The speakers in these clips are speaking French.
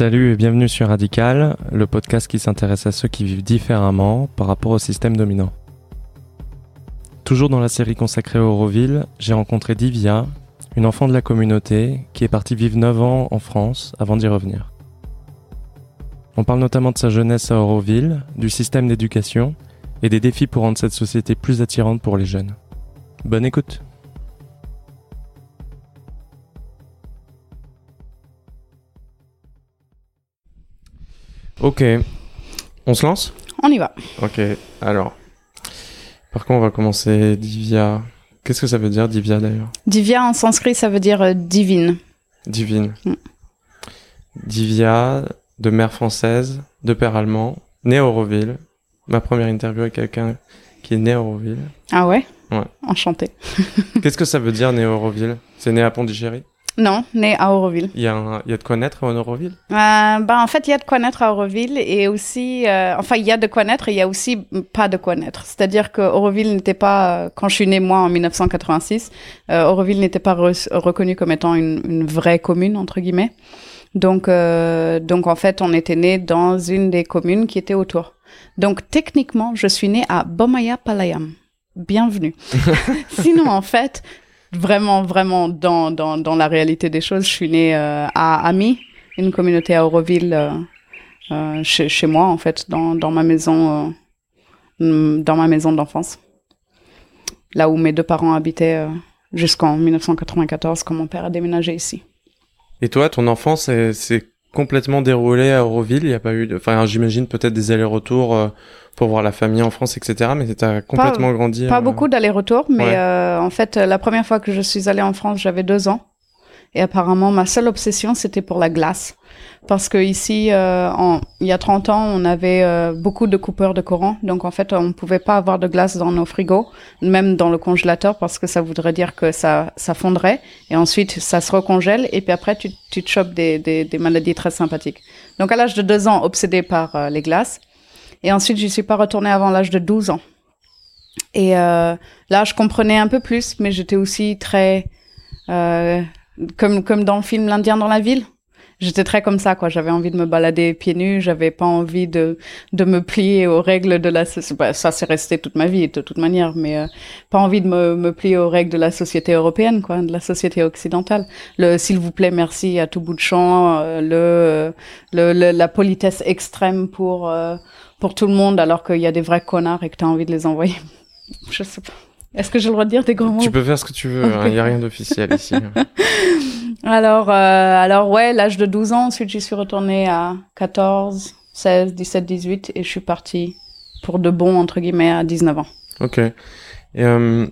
Salut et bienvenue sur Radical, le podcast qui s'intéresse à ceux qui vivent différemment par rapport au système dominant. Toujours dans la série consacrée à Auroville, j'ai rencontré Divya, une enfant de la communauté qui est partie vivre 9 ans en France avant d'y revenir. On parle notamment de sa jeunesse à Auroville, du système d'éducation et des défis pour rendre cette société plus attirante pour les jeunes. Bonne écoute Ok, on se lance? On y va. Ok, alors. Par contre, on va commencer Divya? Qu'est-ce que ça veut dire Divya d'ailleurs? Divya en sanskrit, ça veut dire euh, divine. Divine. Mm. Divya, de mère française, de père allemand, né à Auroville. Ma première interview avec quelqu'un qui est né à Auroville. Ah ouais? Ouais. Enchanté. Qu'est-ce que ça veut dire né à Auroville C'est né à Pondichéry? Non, né à Auroville. il y, a il y a de quoi naître en Auroville? Euh, bah, en fait, il y a de quoi naître à Auroville et aussi, euh, enfin, il y a de quoi naître et il y a aussi pas de quoi naître. C'est-à-dire que Auroville n'était pas, euh, quand je suis née moi en 1986, euh, Auroville n'était pas re- reconnu comme étant une, une vraie commune entre guillemets. Donc, euh, donc en fait, on était né dans une des communes qui était autour. Donc techniquement, je suis née à Bomaya Palayam. Bienvenue. Sinon, en fait, vraiment, vraiment, dans, dans, dans la réalité des choses, je suis née euh, à Ami, une communauté à Auroville, euh, euh, chez, chez moi, en fait, dans, dans ma maison, euh, mm, dans ma maison d'enfance. Là où mes deux parents habitaient euh, jusqu'en 1994, quand mon père a déménagé ici. Et toi, ton enfance, c'est- c'est complètement déroulé à Auroville Il n'y a pas eu de... Enfin, j'imagine peut-être des allers-retours euh, pour voir la famille en France, etc. Mais t'as complètement grandi... Pas euh, beaucoup d'allers-retours, mais ouais. euh, en fait, la première fois que je suis allée en France, j'avais deux ans. Et apparemment, ma seule obsession, c'était pour la glace. Parce que ici, euh, il y a 30 ans, on avait euh, beaucoup de coupeurs de courant. Donc, en fait, on ne pouvait pas avoir de glace dans nos frigos, même dans le congélateur, parce que ça voudrait dire que ça, ça fondrait. Et ensuite, ça se recongèle. Et puis après, tu, tu te chopes des, des, des maladies très sympathiques. Donc, à l'âge de deux ans, obsédé par euh, les glaces. Et ensuite, je suis pas retournée avant l'âge de 12 ans. Et euh, là, je comprenais un peu plus, mais j'étais aussi très euh, comme comme dans le film L'Indien dans la ville. J'étais très comme ça, quoi. J'avais envie de me balader pieds nus. J'avais pas envie de de me plier aux règles de la. soci- bah, ça, c'est resté toute ma vie, de toute manière, mais euh, pas envie de me me plier aux règles de la société européenne, quoi, de la société occidentale. Le s'il vous plaît, merci à tout bout de champ. euh, le, le le- la politesse extrême pour euh, pour tout le monde, alors qu'il y a des vrais connards et que t'as envie de les envoyer. Je sais pas. Est-ce que j'ai le droit de dire des gros mots Tu peux faire ce que tu veux, il n'y a rien d'officiel ici. Alors, euh, alors ouais, l'âge de 12 ans, ensuite j'y suis retournée à 14, 16, 17, 18 et je suis partie pour de bon, entre guillemets, à 19 ans. Ok. Et, euh,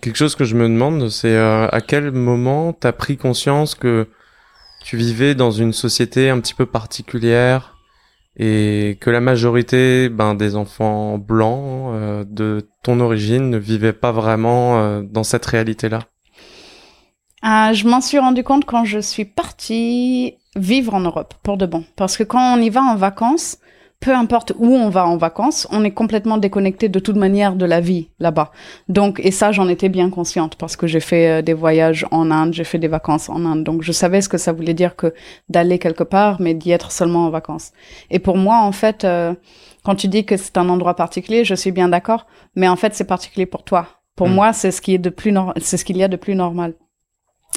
quelque chose que je me demande, c'est euh, à quel moment t'as pris conscience que tu vivais dans une société un petit peu particulière et que la majorité ben, des enfants blancs euh, de ton origine ne vivaient pas vraiment euh, dans cette réalité-là. Euh, je m'en suis rendu compte quand je suis partie vivre en Europe, pour de bon. Parce que quand on y va en vacances, peu importe où on va en vacances, on est complètement déconnecté de toute manière de la vie là-bas. Donc, et ça, j'en étais bien consciente parce que j'ai fait euh, des voyages en Inde, j'ai fait des vacances en Inde. Donc, je savais ce que ça voulait dire que d'aller quelque part, mais d'y être seulement en vacances. Et pour moi, en fait, euh, quand tu dis que c'est un endroit particulier, je suis bien d'accord, mais en fait, c'est particulier pour toi. Pour Mm. moi, c'est ce qui est de plus c'est ce qu'il y a de plus normal.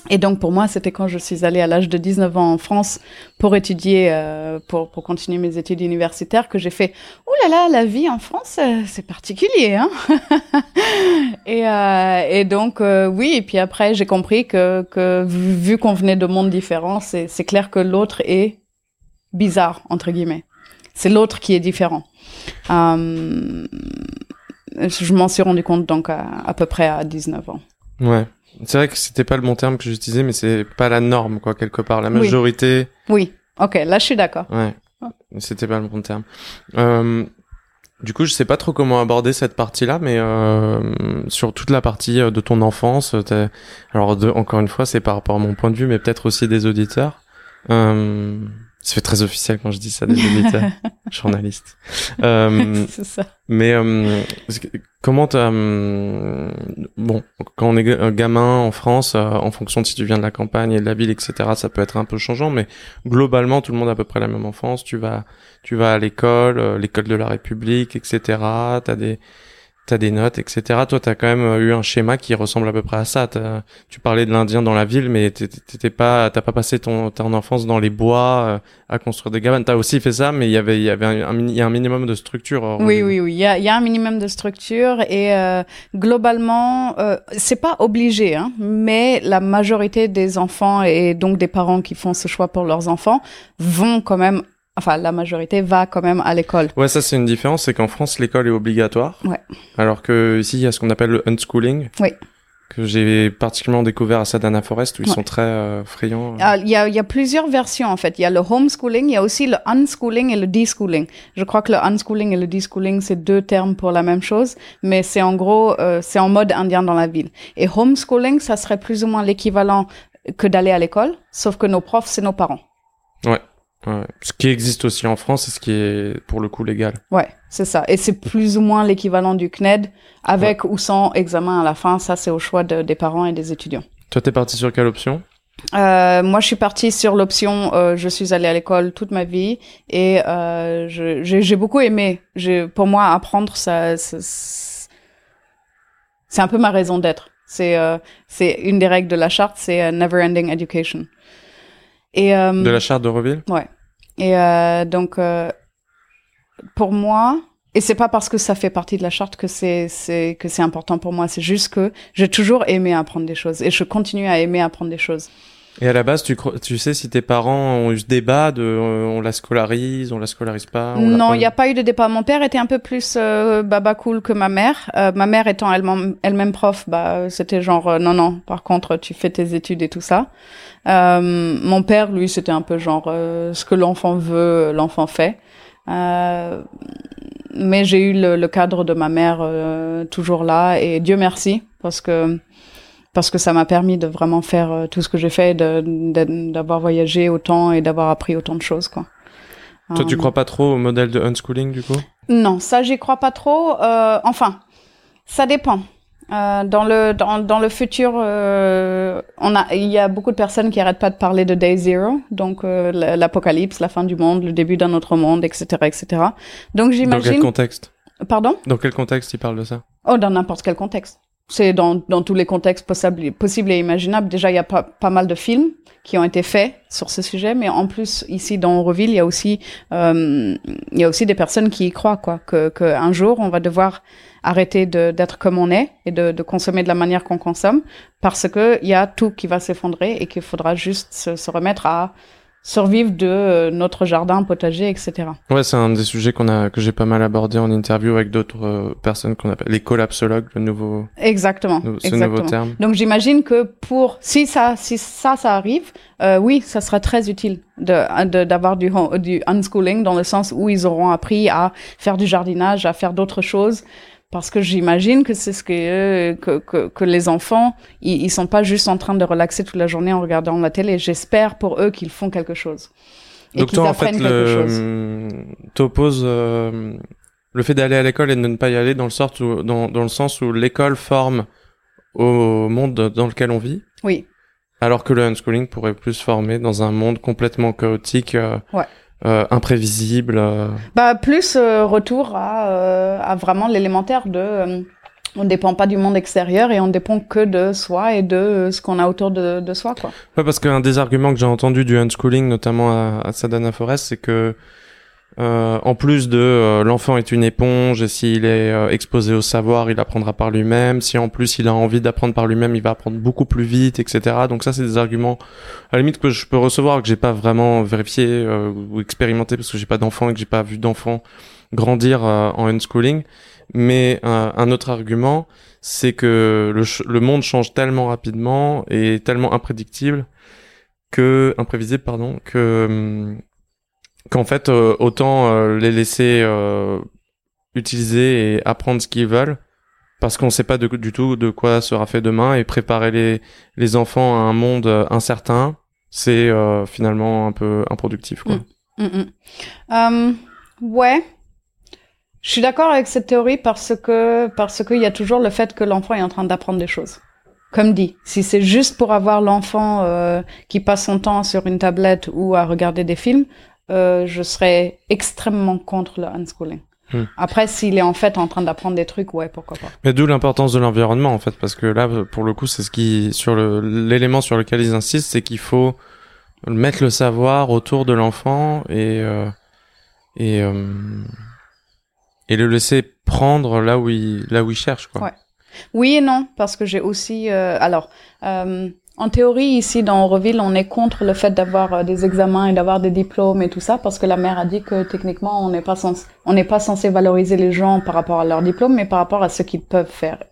Et donc pour moi, c'était quand je suis allée à l'âge de 19 ans en France pour étudier, euh, pour, pour continuer mes études universitaires, que j'ai fait « Ouh là là, la vie en France, euh, c'est particulier, hein ?» et, euh, et donc, euh, oui, et puis après, j'ai compris que, que vu qu'on venait de mondes différents, c'est c'est clair que l'autre est bizarre, entre guillemets. C'est l'autre qui est différent. Euh, je m'en suis rendu compte donc à, à peu près à 19 ans. Ouais. C'est vrai que c'était pas le bon terme que j'utilisais, mais c'est pas la norme, quoi, quelque part. La Oui. majorité, Oui, ok, là je suis d'accord. ouais. C'était pas le bon terme. Euh, du coup, je sais pas trop comment aborder cette partie-là, mais euh, sur toute la partie euh, de ton enfance, t'as- alors de, encore une fois, c'est par rapport à mon point de vue, mais peut-être aussi des auditeurs. Euh, Ça fait très officiel quand je dis ça des éditeurs, journalistes. Euh, c'est ça. mais euh, comment t'as euh, bon quand on est un gamin en France, euh, en fonction de si tu viens de la campagne et de la ville, etc. Ça peut être un peu changeant, mais globalement tout le monde a à peu près la même enfance. Tu vas tu vas à l'école, euh, l'école de la République, etc. T'as des t'as des notes, etc. Toi, t'as quand même euh, eu un schéma qui ressemble à peu près à ça. T'as- Tu parlais de l'Indien dans la ville, mais t'étais pas, t'as pas passé ton, ton enfance dans les bois euh, à construire des cabanes. T'as aussi fait ça, mais il y avait, il y avait un, il y a un minimum de structure. euh, Oui, oui, oui. Il y a, il y a un minimum de structure et euh, globalement, euh, c'est pas obligé, hein, mais la majorité des enfants et donc des parents qui font ce choix pour leurs enfants vont quand même, enfin la majorité va quand même à l'école. Ouais, ça c'est une différence, c'est qu'en France l'école est obligatoire. Ouais. Alors que ici il y a ce qu'on appelle le unschooling. Oui. Que j'ai particulièrement découvert à Sadana Forest où ils Ouais. sont très euh, friands. Ah, Il y, a, il y a plusieurs versions en fait. Il y a le homeschooling, il y a aussi le unschooling et le deschooling. Je crois que le unschooling et le deschooling c'est deux termes pour la même chose, mais c'est en gros euh, c'est en mode indien dans la ville. Et homeschooling, ça serait plus ou moins l'équivalent que d'aller à l'école, sauf que nos profs c'est nos parents. Ouais. Ce qui existe aussi en France et ce qui est pour le coup légal. Ouais, c'est ça. Et c'est plus ou moins l'équivalent du CNED, avec ou sans examen à la fin. Ça c'est au choix de- des parents et des étudiants. Toi t'es parti sur quelle option? Euh, moi, je suis partie sur l'option. Euh, je suis allée à l'école toute ma vie et euh, j'ai j'ai beaucoup aimé. J'ai- Pour moi, apprendre, ça, ça- c'est un peu ma raison d'être. C'est euh, c'est une des règles de la charte, c'est euh, never ending education. Et euh, De la charte de Reville? Ouais. Et euh, donc, euh, pour moi, et c'est pas parce que ça fait partie de la charte que c'est c'est que c'est important pour moi. C'est juste que j'ai toujours aimé apprendre des choses et je continue à aimer apprendre des choses. Et à la base, tu, tu sais si tes parents ont eu ce débat de euh, on la scolarise, on la scolarise pas on Non, il n'y a pas eu de débat. Mon père était un peu plus euh, baba cool que ma mère. Euh, ma mère étant elle-même elle-même prof, bah c'était genre euh, non non. Par contre, tu fais tes études et tout ça. Euh, mon père, lui, c'était un peu genre euh, ce que l'enfant veut, l'enfant fait. Euh, mais j'ai eu le, le cadre de ma mère euh, toujours là et Dieu merci parce que parce que ça m'a permis de vraiment faire euh, tout ce que j'ai fait, d'avoir voyagé autant et d'avoir appris autant de choses quoi. Toi, tu Euh, crois pas trop au modèle de unschooling du coup? Non, ça j'y crois pas trop. Euh, enfin, ça dépend. Euh, dans le dans, dans le futur, euh, on a il y a beaucoup de personnes qui arrêtent pas de parler de Day Zero, donc euh, l'apocalypse, la fin du monde, le début d'un autre monde, etc., etc. Donc Dans quel j'imagine. contexte? Pardon? Dans quel contexte ils parlent de ça? Oh, dans n'importe quel contexte. C'est dans, dans tous les contextes possibles, possibles et imaginables. Déjà, il y a pas, pas mal de films qui ont été faits sur ce sujet, mais en plus, ici, dans Auroville, il y a aussi, euh, il y a aussi des personnes qui y croient, quoi, que, que jour, on va devoir arrêter d'être comme on est et de, de consommer de la manière qu'on consomme parce que il y a tout qui va s'effondrer et qu'il faudra juste se, se remettre à survivre de euh, notre jardin, potager, etc. Ouais, c'est un des sujets qu'on a que j'ai pas mal abordé en interview avec d'autres euh, personnes qu'on appelle les collapsologues, le nouveau, Exactement. ce exactement. nouveau terme. Donc j'imagine que pour si ça si ça ça arrive, euh, oui, ça sera très utile de d'avoir du du unschooling dans le sens où ils auront appris à faire du jardinage, à faire d'autres choses. Parce que j'imagine que c'est ce que, euh, que, que que les enfants, ils, ils sont pas juste en train de relaxer toute la journée en regardant la télé. J'espère pour eux qu'ils font quelque chose. Et Donc qu'ils toi, en fait, le t'opposes euh, le fait d'aller à l'école et de ne pas y aller dans le sens où dans dans le sens où l'école forme au monde dans lequel on vit, Oui, alors que le unschooling pourrait plus former dans un monde complètement chaotique, euh, Ouais. Euh, imprévisible. euh. Bah plus euh, retour à, à vraiment l'élémentaire de on dépend pas du monde extérieur et on dépend que de soi et de ce qu'on a autour de, de soi quoi. Ouais, parce qu'un des arguments que j'ai entendu du unschooling, notamment à, à Sadana Forest, c'est que euh, en plus de euh, l'enfant est une éponge et s'il est euh, exposé au savoir, il apprendra par lui-même. Si en plus il a envie d'apprendre par lui-même, il va apprendre beaucoup plus vite, etc. Donc ça, c'est des arguments à la limite que je peux recevoir que j'ai pas vraiment vérifié euh, ou expérimenté parce que j'ai pas d'enfant et que j'ai pas vu d'enfant grandir euh, en unschooling. Mais euh, un autre argument, c'est que le, le monde change tellement rapidement et tellement imprédictible que imprévisible pardon que hum, qu'en fait euh, autant euh, les laisser euh, utiliser et apprendre ce qu'ils veulent parce qu'on sait pas du tout de quoi sera fait demain et préparer les les enfants à un monde incertain c'est finalement un peu improductif. Quoi. Mm, mm, mm. ouais. Je suis d'accord avec cette théorie parce que parce qu'il y a toujours le fait que l'enfant est en train d'apprendre des choses. Comme dit, si c'est juste pour avoir l'enfant qui passe son temps sur une tablette ou à regarder des films, euh, je serais extrêmement contre le unschooling. Hmm. Après, s'il est en fait en train d'apprendre des trucs, ouais, pourquoi pas. Mais d'où l'importance de l'environnement en fait, parce que là, pour le coup, c'est ce qui sur l'élément sur lequel ils insistent, c'est qu'il faut mettre le savoir autour de l'enfant et euh, et euh, et le laisser prendre là où il là où il cherche quoi. Ouais. Oui et non, parce que j'ai aussi euh, alors. Euh, en théorie, ici dans Auroville, on est contre le fait d'avoir euh, des examens et d'avoir des diplômes et tout ça, parce que la mère a dit que techniquement, on n'est pas n'est pas censé valoriser les gens par rapport à leur diplôme, mais par rapport à ce qu'ils peuvent faire.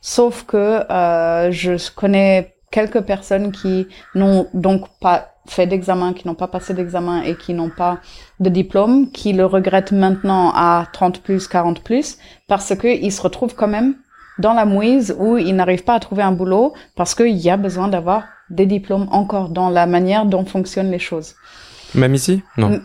Sauf que euh, je connais quelques personnes qui n'ont donc pas fait d'examen, qui n'ont pas passé d'examen et qui n'ont pas de diplôme, qui le regrettent maintenant à 30 plus, 40 plus, parce qu'ils se retrouvent quand même dans la mouise où ils n'arrivent pas à trouver un boulot parce qu'il y a besoin d'avoir des diplômes encore dans la manière dont fonctionnent les choses. Même ici? Non.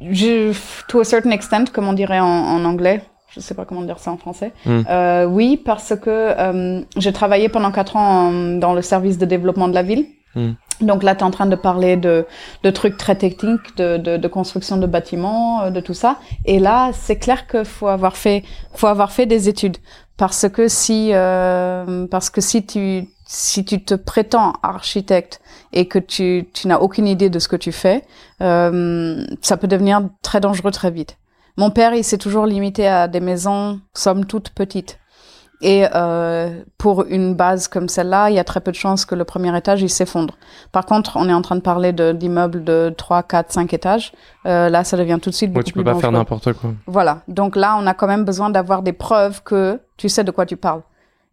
Je, to a certain extent, comme on dirait en, anglais. Je sais pas comment dire ça en français. Hmm. Euh, oui, parce que euh, j'ai travaillé pendant quatre ans dans le service de développement de la ville. Hmm. Donc là, tu es en train de parler de, de trucs très techniques, de, de, de, construction de bâtiments, euh, de tout ça. Et là, c'est clair qu'il faut avoir fait, faut avoir fait des études parce que si euh, parce que si tu si tu te prétends architecte et que tu, tu n'as aucune idée de ce que tu fais, euh, ça peut devenir très dangereux très vite. Mon père, il s'est toujours limité à des maisons, somme toute petites. Et euh, pour une base comme celle-là, il y a très peu de chances que le premier étage il s'effondre. Par contre, on est en train de parler d'immeubles de, 3, 4, 5 étages. Euh, là, ça devient tout de suite beaucoup ouais, tu peux pas faire n'importe quoi. Voilà. Donc là, on a quand même besoin d'avoir des preuves que tu sais de quoi tu parles.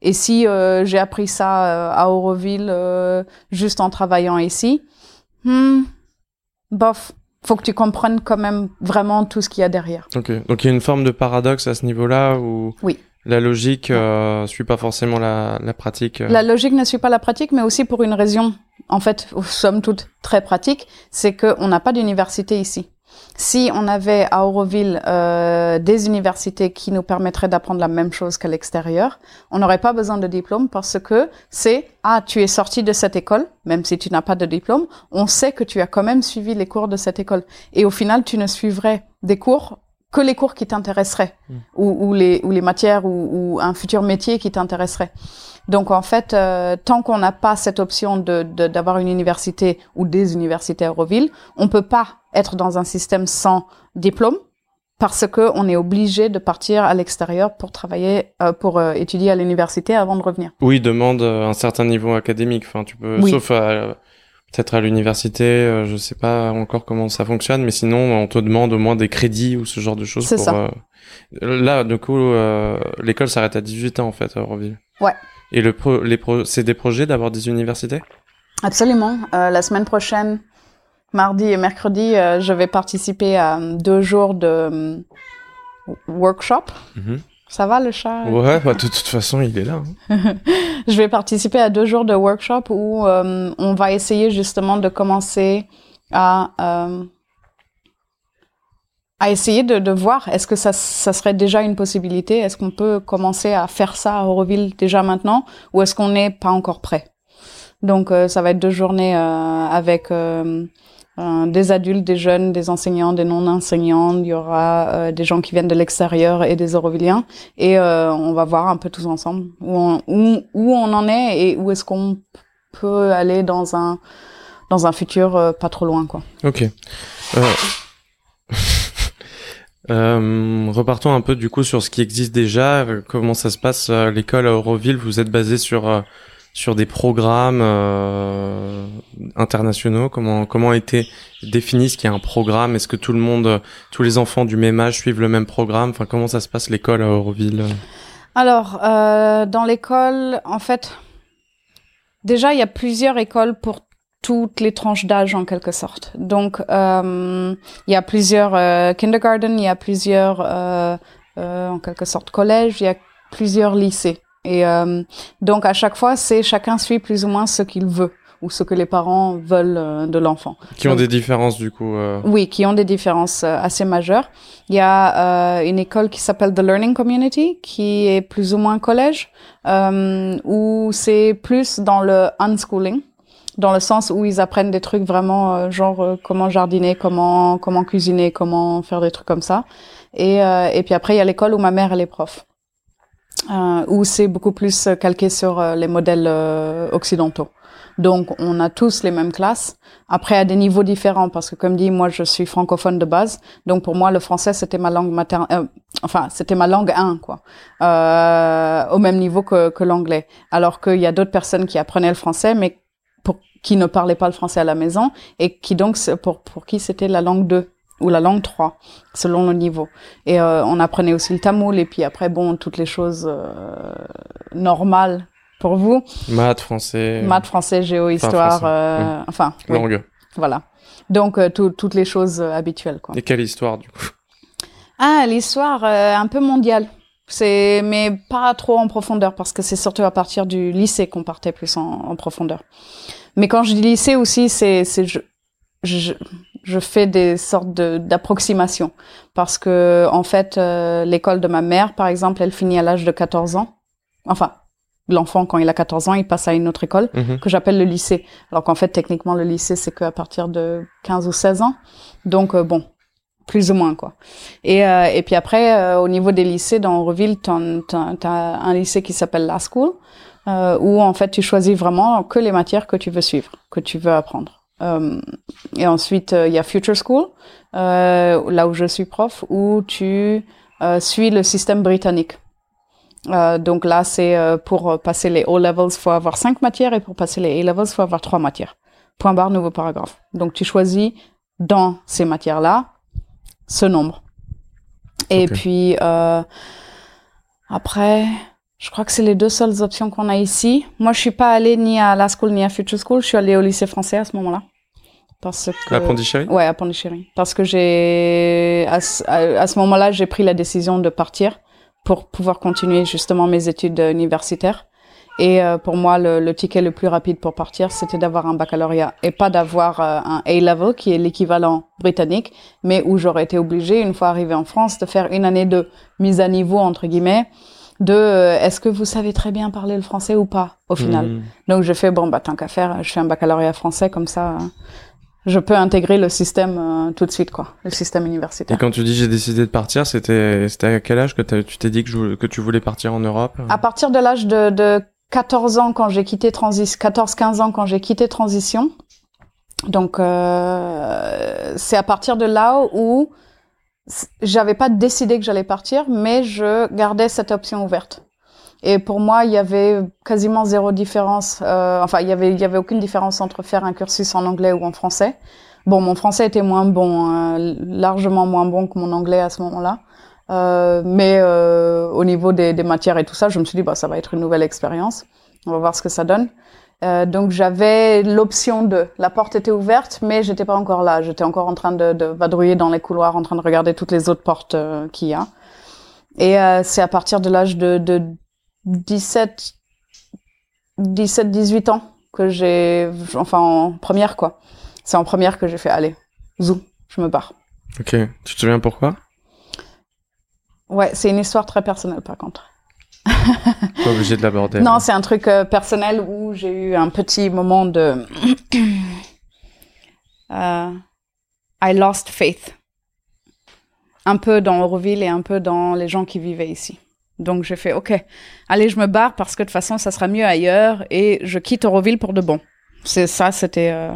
Et si euh, j'ai appris ça euh, à Auroville euh, juste en travaillant ici, hmm, bof, faut que tu comprennes quand même vraiment tout ce qu'il y a derrière. Ok, donc il y a une forme de paradoxe à ce niveau-là où oui. La logique euh, suit pas forcément la, la pratique. Euh. La logique ne suit pas la pratique, mais aussi pour une raison, en fait, somme toute très pratique, c'est qu'on n'a pas d'université ici. Si on avait à Auroville euh, des universités qui nous permettraient d'apprendre la même chose qu'à l'extérieur, on n'aurait pas besoin de diplôme parce que c'est ah tu es sorti de cette école, même si tu n'as pas de diplôme, on sait que tu as quand même suivi les cours de cette école et au final tu ne suivrais des cours que les cours qui t'intéresseraient hmm. ou, ou, les, ou les matières ou, ou un futur métier qui t'intéresserait. Donc en fait, euh, tant qu'on n'a pas cette option de d'avoir une université ou des universités à Euroville, on peut pas être dans un système sans diplôme parce que on est obligé de partir à l'extérieur pour travailler, euh, pour euh, étudier à l'université avant de revenir. Oui, demande un certain niveau académique. Enfin, tu peux, sauf à, peut-être à l'université, euh, je sais pas encore comment ça fonctionne, mais sinon on te demande au moins des crédits ou ce genre de choses. C'est ça. Euh, là, du coup, euh, l'école s'arrête à 18 ans en fait à Euroville. Ouais. Et le pro, les pro, c'est des projets d'avoir des universités? Absolument. la semaine prochaine, mardi et mercredi, je vais participer à deux jours de workshop. Mm ça va le chat? Ouais, bah, de toute façon, il est là. Hein. je vais participer à deux jours de workshop où euh, on va essayer justement de commencer à euh, à essayer de, de voir est-ce que ça, ça serait déjà une possibilité? Est-ce qu'on peut commencer à faire ça à Auroville déjà maintenant ou est-ce qu'on n'est pas encore prêt? Donc euh, ça va être deux journées avec euh, des adultes, des jeunes, des enseignants, des non-enseignants. Il y aura euh, des gens qui viennent de l'extérieur et des Auroviliens. Et euh, on va voir un peu tous ensemble où on, où, on en est et où est-ce qu'on peut aller dans un dans un futur pas trop loin, quoi. Ok. repartons un peu du coup sur ce qui existe déjà. Comment ça se passe à l'école à Euroville Vous êtes basé sur sur des programmes euh, internationaux Comment comment été défini ce qu'il y a un programme? Est-ce que tout le monde, tous les enfants du même âge suivent le même programme? Enfin, comment ça se passe l'école à Auroville Alors, euh, dans l'école, en fait, déjà il y a plusieurs écoles pour toutes les tranches d'âge en quelque sorte. Donc, euh, il y a plusieurs euh, kindergarten, il y a plusieurs euh, euh, en quelque sorte collèges, il y a plusieurs lycées. Et euh, donc à chaque fois, c'est chacun suit plus ou moins ce qu'il veut ou ce que les parents veulent euh, de l'enfant. Qui ont des différences du coup. Euh... Oui, qui ont des différences euh, assez majeures. Il y a euh, une école qui s'appelle The Learning Community, qui est plus ou moins collège, où c'est plus dans le unschooling dans le sens où ils apprennent des trucs vraiment genre comment jardiner, comment comment cuisiner, comment faire des trucs comme ça. Et et puis après il y a l'école où ma mère elle est prof euh, où c'est beaucoup plus calqué sur euh, les modèles euh, occidentaux. Donc, on a tous les mêmes classes. Après, à des niveaux différents, parce que comme dit, moi, je suis francophone de base. Donc, pour moi, le français, c'était ma langue maternelle. Euh, enfin, c'était ma langue 1, quoi. au même niveau que, que l'anglais. Alors qu'il y a d'autres personnes qui apprenaient le français, mais pour, qui ne parlaient pas le français à la maison et qui donc, pour, pour qui c'était la langue 2 ou la langue 3, selon le niveau. Et euh, on apprenait aussi le tamoul, et puis après, bon, toutes les choses euh, normales pour vous. Maths, français. Maths, français, géo, histoire, euh, enfin, langue. Voilà. Donc, euh, toutes les choses habituelles, quoi. Et quelle histoire, du coup? Ah, l'histoire un peu mondiale. C'est, mais pas trop en profondeur, parce que c'est surtout à partir du lycée qu'on partait plus en, en profondeur. Mais quand je dis lycée aussi, c'est, c'est, je, je, je fais des sortes d'approximations. Parce que en fait euh, l'école de ma mère par exemple elle finit à l'âge de 14 ans. Enfin l'enfant quand il a 14 ans il passe à une autre école mhm. que j'appelle le lycée. Alors qu'en fait techniquement le lycée c'est qu'à partir de 15 ou 16 ans. Donc euh, bon plus ou moins quoi. Et euh, et puis après au niveau des lycées dans Reville t'as as un lycée qui s'appelle la school où en fait tu choisis vraiment que les matières que tu veux suivre que tu veux apprendre euh, et ensuite, euh, il y a Future School, euh, là où je suis prof, où tu suis le système britannique. donc là, c'est pour passer les O-levels, faut avoir cinq matières, et pour passer les A-levels, faut avoir trois matières. Point barre, nouveau paragraphe. Donc tu choisis dans ces matières-là ce nombre. Et puis après, je crois que c'est les deux seules options qu'on a ici. Moi, je suis pas allée ni à la school ni à Future School. Je suis allée au lycée français à ce moment-là. Parce que... À Pondichéry Ouais, à Pondichéry. Parce que j'ai, à, ce moment-là, j'ai pris la décision de partir pour pouvoir continuer justement mes études universitaires. Et euh, pour moi, le, le, ticket le plus rapide pour partir, c'était d'avoir un baccalauréat et pas d'avoir euh, un A-level qui est l'équivalent britannique, mais où j'aurais été obligée, une fois arrivée en France, de faire une année de mise à niveau entre guillemets de euh, est-ce que vous savez très bien parler le français ou pas au final. Hmm. Donc je fais bon bah tant qu'à faire, je fais un baccalauréat français comme ça je peux intégrer le système euh, tout de suite quoi, le système universitaire. Et quand tu dis j'ai décidé de partir, c'était c'était à quel âge que tu t'es dit que, que tu voulais partir en Europe À partir de l'âge de, de 14 ans quand j'ai quitté Transition 14 15 ans quand j'ai quitté Transition. Donc euh, c'est à partir de là où j'avais pas décidé que j'allais partir, mais je gardais cette option ouverte. Et pour moi, il y avait quasiment zéro différence. Euh, enfin, il y avait, il y avait aucune différence entre faire un cursus en anglais ou en français. Bon, mon français était moins bon, hein, largement moins bon que mon anglais à ce moment-là. Euh, mais euh, au niveau des, des, matières et tout ça, je me suis dit, bah, ça va être une nouvelle expérience. On va voir ce que ça donne. Euh, donc j'avais l'option de. La porte était ouverte, mais j'étais pas encore là. J'étais encore en train de, de, vadrouiller dans les couloirs, en train de regarder toutes les autres portes euh, qu'il y a. Et euh, c'est à partir de l'âge de, de 17, 17, 18 ans que j'ai, enfin en première quoi. C'est en première que j'ai fait aller, zou, je me barre. Ok, tu te souviens pourquoi? Ouais, c'est une histoire très personnelle par contre. Pas obligé de l'aborder. Non, c'est un truc euh, personnel où j'ai eu un petit moment de. uh, I lost faith. Un peu dans Auroville et un peu dans les gens qui vivaient ici. Donc j'ai fait OK, allez, je me barre parce que de toute façon ça sera mieux ailleurs et je quitte Auroville pour de bon. C'est ça, c'était euh,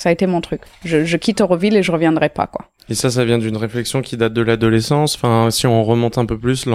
ça a été mon truc. Je, je quitte Auroville et je reviendrai pas quoi. Et ça, ça vient d'une réflexion qui date de l'adolescence. Enfin, si on remonte un peu plus,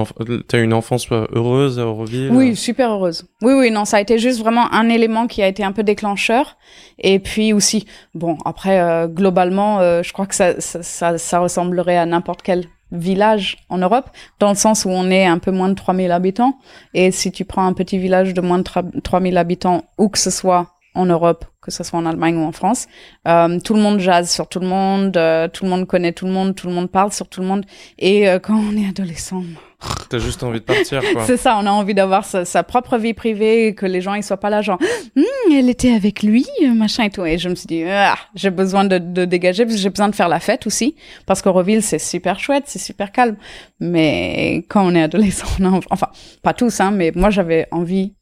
t'as une enfance heureuse à Auroville Oui, super heureuse. Oui, oui, non, ça a été juste vraiment un élément qui a été un peu déclencheur. Et puis aussi, bon, après, euh, globalement, euh, je crois que ça, ça, ça, ça ressemblerait à n'importe quel village en Europe, dans le sens où on est un peu moins de 3000 habitants. Et si tu prends un petit village de moins de 3000 habitants, où que ce soit en Europe, que ce soit en Allemagne ou en France, euh, tout le monde jase sur tout le monde, euh, tout le monde connaît tout le monde, tout le monde parle sur tout le monde. Et euh, quand on est adolescent, T'as juste envie de partir, quoi. C'est ça, on a envie d'avoir sa, sa propre vie privée, que les gens ils soient pas là, genre, Hum, elle était avec lui, machin et tout. Et je me suis dit, ah, j'ai besoin de, de dégager, j'ai besoin de faire la fête aussi, parce qu'Auroville c'est super chouette, c'est super calme. Mais quand on est adolescent, on a envie- enfin, pas tous, hein, mais moi j'avais envie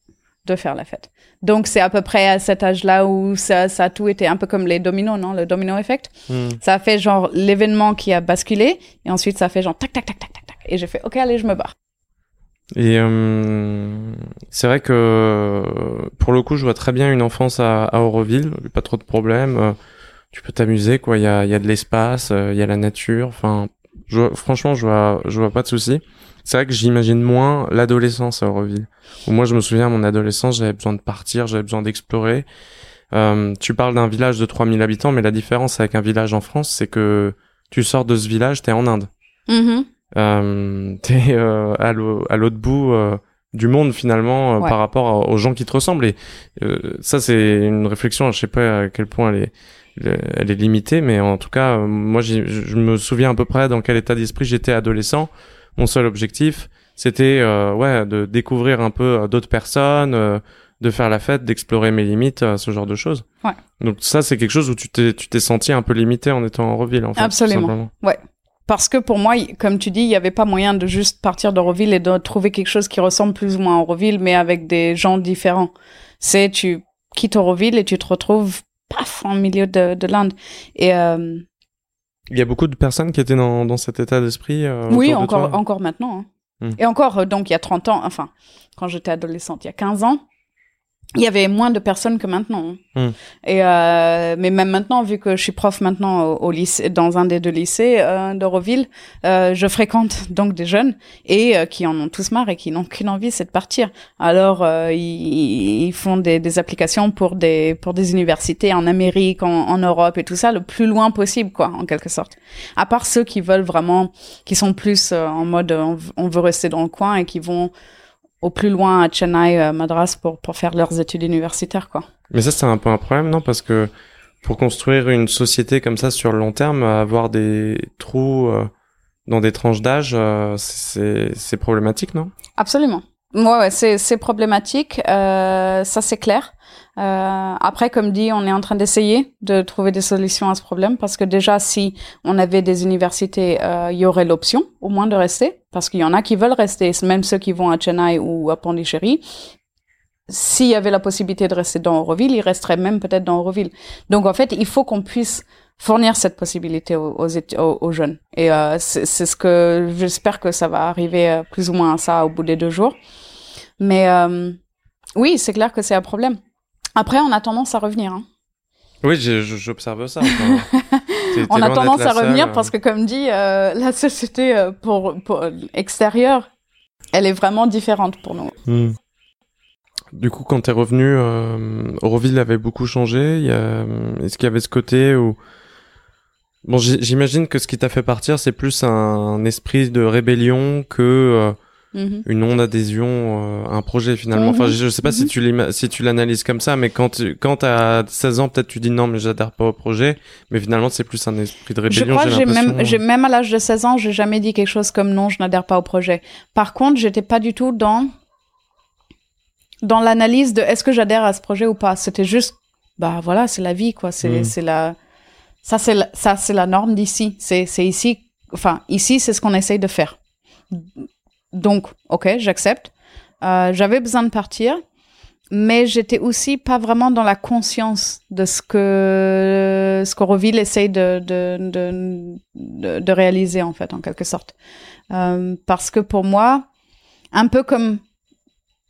de faire la fête. Donc c'est à peu près à cet âge-là où ça, ça a tout été un peu comme les dominos, non, le domino effect. Hmm. Ça a fait genre l'événement qui a basculé, et ensuite ça a fait genre tac tac tac tac tac tac. Et j'ai fait, ok, allez, je me barre. Et euh, c'est vrai que pour le coup, je vois très bien une enfance à, à Auroville, pas trop de problèmes. euh, Tu peux t'amuser, quoi. Il y a, y a de l'espace, euh, il y a la nature. Enfin, franchement, je vois, je vois pas de souci. C'est vrai que j'imagine moins l'adolescence à Auroville. Moi, je me souviens, à mon adolescence, j'avais besoin de partir, j'avais besoin d'explorer. Euh, tu parles d'un village de 3000 habitants, mais la différence avec un village en France, c'est que tu sors de ce village, t'es en Inde. Mhm. Euh, t'es euh, à l'au- à l'autre bout euh, du monde finalement euh, Ouais. par rapport aux gens qui te ressemblent et ça c'est une réflexion je sais pas à quel point elle est elle est limitée mais en tout cas moi je me souviens à peu près dans quel état d'esprit j'étais adolescent mon seul objectif c'était euh, ouais de découvrir un peu euh, d'autres personnes euh, de faire la fête d'explorer mes limites euh, ce genre de choses Ouais. donc ça c'est quelque chose où tu t'es tu t'es senti un peu limité en étant en Reville en fait Absolument. simplement. Parce que pour moi, comme tu dis, il n'y avait pas moyen de juste partir d'Auroville et de trouver quelque chose qui ressemble plus ou moins à Auroville, mais avec des gens différents. C'est tu quittes Auroville et tu te retrouves paf en milieu de, de l'Inde. Et euh, Il y a beaucoup de personnes qui étaient dans, dans cet état d'esprit. euh, oui, de encore, toi encore maintenant. hein. Hmm. Et encore, euh, donc il y a 30 ans, enfin, quand j'étais adolescente, il y a 15 ans, il y avait moins de personnes que maintenant. hein. Hmm. Et euh, mais même maintenant, vu que je suis prof maintenant au, au lycée, dans un des deux lycées euh, d'Auroville, euh, je fréquente donc des jeunes et euh, qui en ont tous marre et qui n'ont qu'une envie, c'est de partir. Alors euh, ils, ils font des, des applications pour des pour des universités en Amérique, en, en Europe et tout ça, le plus loin possible, quoi, en quelque sorte. À part ceux qui veulent vraiment, qui sont plus euh, en mode on veut rester dans le coin et qui vont au plus loin à Chennai, euh, Madras pour pour faire leurs études universitaires, quoi. Mais ça, c'est un peu un problème, non? Parce que pour construire une société comme ça sur le long terme, avoir des trous euh, dans des tranches d'âge, euh, c'est c'est problématique, non? Absolument. Ouais, ouais, c'est c'est problématique, euh, ça c'est clair. Euh, après, comme dit, on est en train d'essayer de trouver des solutions à ce problème parce que déjà, si on avait des universités, euh, il y aurait l'option au moins de rester parce qu'il y en a qui veulent rester, même ceux qui vont à Chennai ou à Pondichéry. S'il y avait la possibilité de rester dans Auroville, ils resteraient même peut-être dans Auroville. Donc en fait, il faut qu'on puisse fournir cette possibilité aux, aux, aux- jeunes. Et euh, c'est c'est ce que j'espère que ça va arriver euh, plus ou moins à ça au bout des deux jours. Mais euh, oui, c'est clair que c'est un problème. Après, on a tendance à revenir. Hein. Oui, j'observe ça. On a tendance à revenir seule, parce que, comme dit, euh, la société euh, pour, pour extérieure, elle est vraiment différente pour nous. Hmm. Du coup, quand t'es revenu, euh, Auroville avait beaucoup changé. Est-ce qu'il y avait ce côté où Bon, j'imagine que ce qui t'a fait partir, c'est plus un esprit de rébellion que Mhm. une onde adhésion euh, à un projet finalement. Enfin, je, je sais pas si Mhm. tu si tu l'analyses comme ça, mais quand tu, quand t'as 16 ans, peut-être tu dis non, mais j'adhère pas au projet, mais finalement c'est plus un esprit de Je rébellion. crois j'ai l'impression. même, j'ai même à l'âge de 16 ans, j'ai jamais dit quelque chose comme non, je n'adhère pas au projet. Par contre, j'étais pas du tout dans dans l'analyse de est-ce que j'adhère à ce projet ou pas. C'était juste, bah voilà, c'est la vie, quoi. C'est Mm. c'est la ça c'est la, ça c'est la norme d'ici. C'est c'est ici, enfin ici c'est ce qu'on essaye de faire. Donc, ok, j'accepte. Euh, J'avais besoin de partir, mais j'étais aussi pas vraiment dans la conscience de ce que ce qu'Auroville essaye de de, de de réaliser en fait, en quelque sorte. Euh, parce que pour moi, un peu comme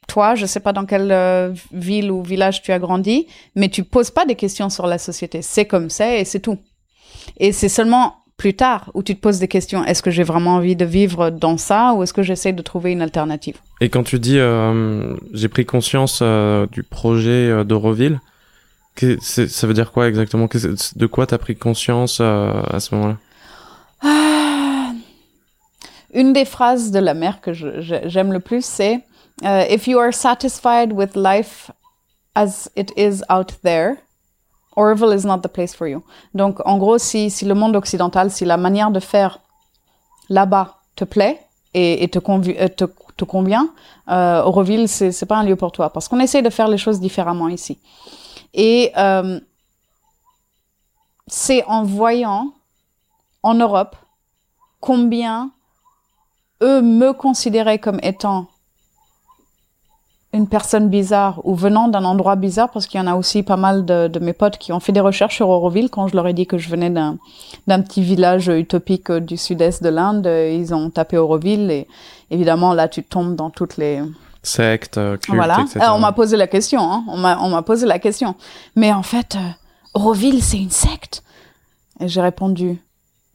toi, je sais pas dans quelle euh, ville ou village tu as grandi, mais tu poses pas des questions sur la société. C'est comme c'est et c'est tout. Et c'est seulement plus tard où tu te poses des questions. Est-ce que j'ai vraiment envie de vivre dans ça ou est-ce que j'essaie de trouver une alternative? Et quand tu dis euh, j'ai pris conscience euh, du projet euh, d'Euroville, ça veut dire quoi exactement? Qu'est-ce- De quoi t'as pris conscience euh, à ce moment-là? Ah. Une des phrases de la mère que j'aime le plus, c'est If you are satisfied with life as it is out there, Orville is not the place for you. Donc, en gros, si, si le monde occidental, si la manière de faire là-bas te plaît, et, te, euh, te, te, convient, euh, Auroville, c'est pas un lieu pour toi. Parce qu'on essaie de faire les choses différemment ici. Et euh, c'est en voyant en Europe combien eux me considéraient comme étant une personne bizarre ou venant d'un endroit bizarre, parce qu'il y en a aussi pas mal de, de, mes potes qui ont fait des recherches sur Auroville. Quand je leur ai dit que je venais d'un, d'un petit village utopique du sud-est de l'Inde, ils ont tapé Auroville et évidemment là tu tombes dans toutes les sectes, cultes, voilà. etc. On m'a posé la question, hein. on m'a on m'a posé la question. Mais en fait, euh, Auroville c'est une secte? Et j'ai répondu,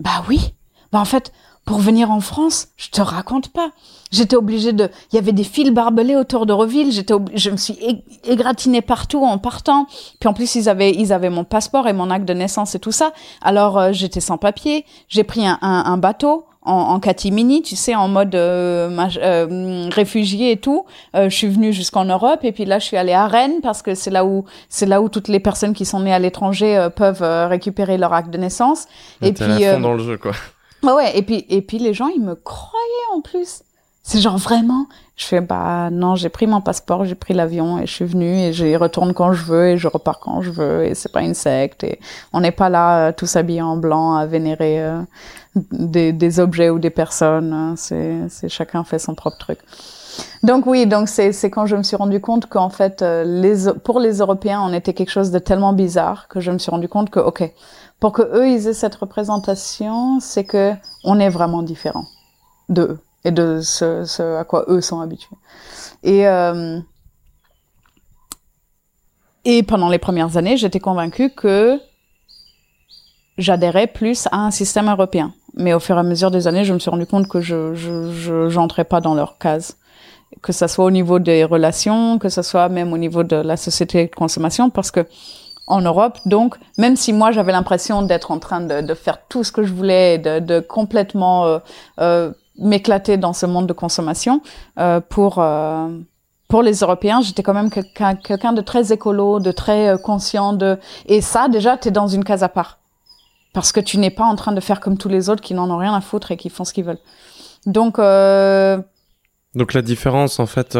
bah oui. Bah en fait, pour venir en France, je te raconte pas. J'étais obligée de, il y avait des fils barbelés autour de Reville. J'étais, je me suis égratignée partout en partant. Puis en plus, ils avaient, ils avaient mon passeport et mon acte de naissance et tout ça. Alors euh, j'étais sans papier. J'ai pris un, un, un bateau en, en catimini, tu sais, en mode euh, euh, réfugié et tout. Euh, je suis venue jusqu'en Europe et puis là, je suis allée à Rennes parce que c'est là où c'est là où toutes les personnes qui sont nées à l'étranger euh, peuvent euh, récupérer leur acte de naissance. et puis dans le jeu, quoi. Ouais, ouais. Et puis et puis les gens, ils me croyaient en plus. C'est genre vraiment. Je fais bah non, j'ai pris mon passeport, j'ai pris l'avion et je suis venue et j'y retourne quand je veux et je repars quand je veux et c'est pas une secte et on n'est pas là euh, tous habillés en blanc à vénérer euh, des, des objets ou des personnes. Hein. C'est c'est chacun fait son propre truc. Donc oui, donc c'est c'est quand je me suis rendu compte qu'en fait euh, les pour les Européens on était quelque chose de tellement bizarre que je me suis rendu compte que ok pour que eux ils aient cette représentation c'est que on est vraiment différent de eux et de ce, à quoi eux sont habitués. Et, euh, et pendant les premières années, j'étais convaincue que j'adhérais plus à un système européen. Mais au fur et à mesure des années, je me suis rendu compte que je je j'entrais pas dans leur case, que ça soit au niveau des relations, que ça soit même au niveau de la société de consommation, parce que en Europe, donc même si moi j'avais l'impression d'être en train de, de, faire tout ce que je voulais, de, de complètement euh, euh, m'éclater dans ce monde de consommation. Euh, pour euh, pour les Européens, j'étais quand même quelqu'un quelqu'un de très écolo, de très euh, conscient de et ça déjà tu es dans une case à part. Parce que tu n'es pas en train de faire comme tous les autres qui n'en ont rien à foutre et qui font ce qu'ils veulent. Donc donc la différence en fait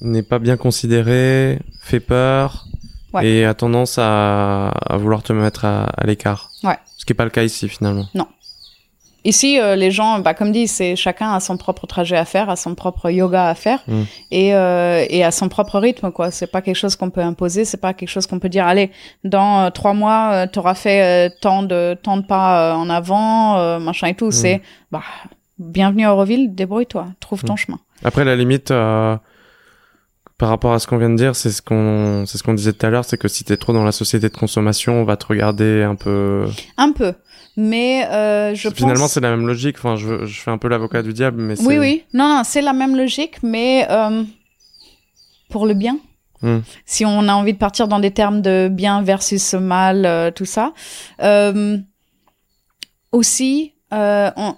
n'est pas bien considérée, fait peur ouais. et a tendance à, à vouloir te mettre à, à l'écart. Ouais. Ce qui est pas le cas ici finalement. Non. Ici, euh, les gens, bah, comme dit, c'est chacun a son propre trajet à faire, a son propre yoga à faire, Mm. et euh, et à son propre rythme, quoi. C'est pas quelque chose qu'on peut imposer, c'est pas quelque chose qu'on peut dire, allez, dans euh, trois mois, euh, t'auras fait tant de tant de pas en avant, machin et tout. C'est bah bienvenue à Auroville, débrouille-toi, trouve ton Mm. chemin. Après la limite par rapport à ce qu'on vient de dire, c'est ce qu'on c'est ce qu'on disait tout à l'heure, c'est que si t'es trop dans la société de consommation, on va te regarder un peu. Un peu, mais euh, je Finalement, pense. c'est la même logique. Enfin, je, je fais un peu l'avocat du diable, mais. Oui, oui, non, non, c'est la même logique, mais euh, pour le bien. Mm. Si on a envie de partir dans des termes de bien versus mal, euh, tout ça. Euh, aussi, on...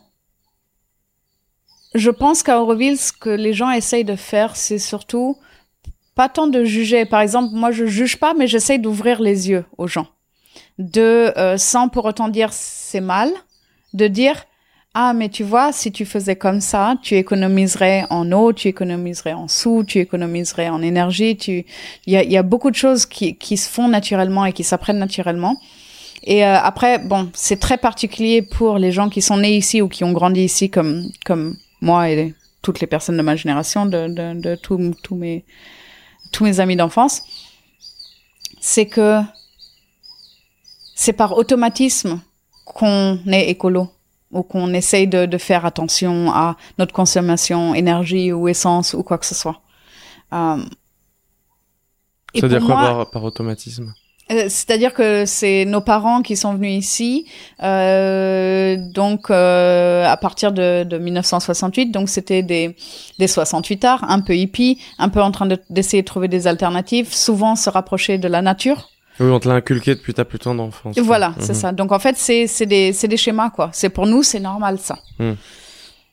je pense qu'à Auroville, ce que les gens essayent de faire, c'est surtout pas tant de juger. Par exemple, moi, je juge pas, mais j'essaye d'ouvrir les yeux aux gens. De, euh, sans pour autant dire c'est mal, de dire ah, mais tu vois, si tu faisais comme ça, tu économiserais en eau, tu économiserais en sous, tu économiserais en énergie. Il y a, beaucoup de choses qui, se font naturellement et qui s'apprennent naturellement. Et euh, après, bon, c'est très particulier pour les gens qui sont nés ici ou qui ont grandi ici, comme comme moi et toutes les personnes de ma génération, de de, de tous mes tous mes amis d'enfance. C'est que c'est par automatisme qu'on est écolo ou qu'on essaye de, de, faire attention à notre consommation énergie ou essence ou quoi que ce soit. Euh, C'est-à-dire quoi par, par, automatisme? C'est-à-dire que c'est nos parents qui sont venus ici, euh, donc euh, à partir de, de 1968, donc c'était des, des 68 arts, un peu hippie, un peu en train d'essayer de, de trouver des alternatives, souvent se rapprocher de la nature. Oui, on te l'a inculqué depuis ta plus tendre enfance. Voilà, mmh. c'est ça. Donc en fait, c'est des, des schémas, quoi. C'est pour nous, c'est normal, ça. Mmh.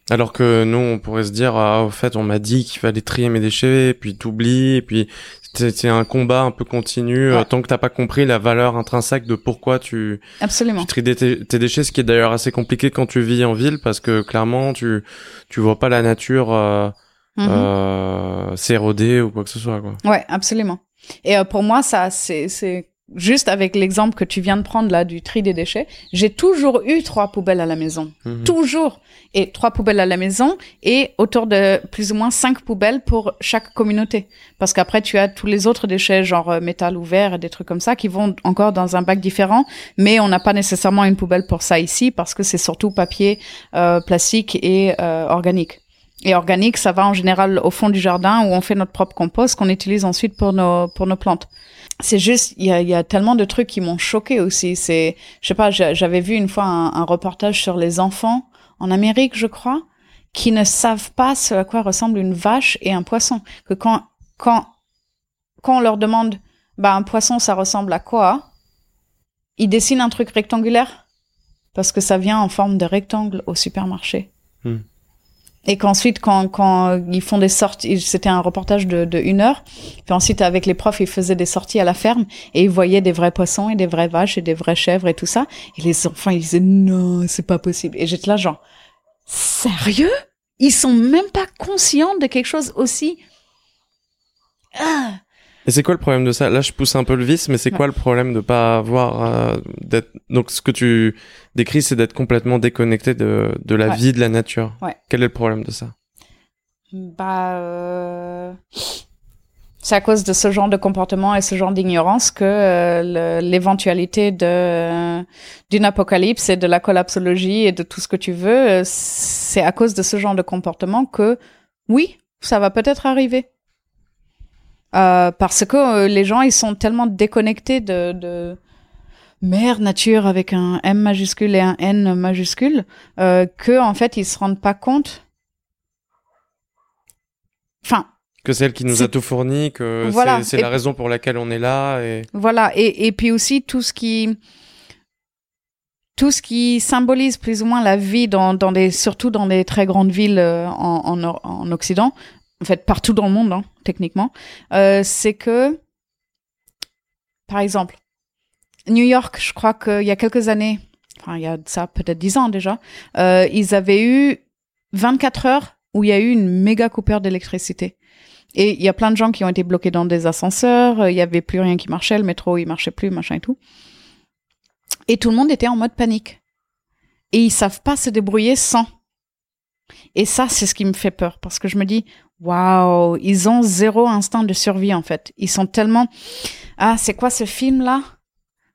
Alors que nous, on pourrait se dire, ah, au fait, on m'a dit qu'il fallait trier mes déchets, et puis t'oublies, et puis c'est un combat un peu continu euh, tant que t'as pas compris la valeur intrinsèque de pourquoi tu absolument. tu tries tes, déchets ce qui est d'ailleurs assez compliqué quand tu vis en ville parce que clairement tu tu vois pas la nature euh, mm-hmm. euh s'éroder ou quoi que ce soit quoi. Ouais absolument. Et euh, pour moi ça c'est c'est juste avec l'exemple que tu viens de prendre là du tri des déchets, j'ai toujours eu trois poubelles à la maison. Mhm. Toujours. Et trois poubelles à la maison et autour de plus ou moins cinq poubelles pour chaque communauté. Parce qu'après, tu as tous les autres déchets, genre euh, métal ou verre et des trucs comme ça, qui vont encore dans un bac différent. Mais on n'a pas nécessairement une poubelle pour ça ici parce que c'est surtout papier, euh, plastique et euh, organique. Et organique, ça va en général au fond du jardin où on fait notre propre compost qu'on utilise ensuite pour nos, pour nos plantes c'est juste, il y a, y a, tellement de trucs qui m'ont choqué aussi. C'est, je sais pas, j'avais vu une fois un, reportage sur les enfants en Amérique, je crois, qui ne savent pas ce à quoi ressemble une vache et un poisson. Que quand, quand, quand on leur demande, bah, un poisson, ça ressemble à quoi? Ils dessinent un truc rectangulaire? Parce que ça vient en forme de rectangle au supermarché. Hmm. Et qu'ensuite, quand, quand ils font des sorties, c'était un reportage de, de une heure. Puis ensuite, avec les profs, ils faisaient des sorties à la ferme et ils voyaient des vrais poissons et des vraies vaches et des vraies chèvres et tout ça. Et les enfants, ils disaient non, c'est pas possible. Et j'étais là, genre, sérieux? Ils sont même pas conscients de quelque chose aussi. Ah. Et c'est quoi le problème de ça? Là, je pousse un peu le vice, mais c'est quoi le problème de pas avoir euh, d'être donc ce que tu décris, c'est d'être complètement déconnecté de de la vie de la nature. Ouais. Quel est le problème de ça? Bah, euh... c'est à cause de ce genre de comportement et ce genre d'ignorance que euh, l'éventualité de d'une apocalypse et de la collapsologie et de tout ce que tu veux, c'est à cause de ce genre de comportement que oui, ça va peut-être arriver. Euh, parce que euh, les gens, ils sont tellement déconnectés de, de mère nature avec un M majuscule et un N majuscule euh, que en fait, ils se rendent pas compte. Enfin. Que c'est elle qui nous a tout fourni, que voilà. c'est la raison pour laquelle on est là. Et... Voilà. Et, et puis aussi tout ce qui tout ce qui symbolise plus ou moins la vie dans, dans des, surtout dans des très grandes villes euh, en, en, en Occident, en fait partout dans le monde, hein, techniquement, euh, c'est que, par exemple, New York, je crois qu'il y a quelques années, enfin il y a ça peut-être dix ans déjà, euh, ils avaient eu 24 heures où il y a eu une méga coupure d'électricité. Et il y a plein de gens qui ont été bloqués dans des ascenseurs, il y avait plus rien qui marchait, le métro il marchait plus, machin et tout. Et tout le monde était en mode panique. Et ils savent pas se débrouiller sans. Et ça, c'est ce qui me fait peur parce que je me dis, waouh, ils ont zéro instinct de survie en fait. Ils sont tellement, ah, c'est quoi ce film là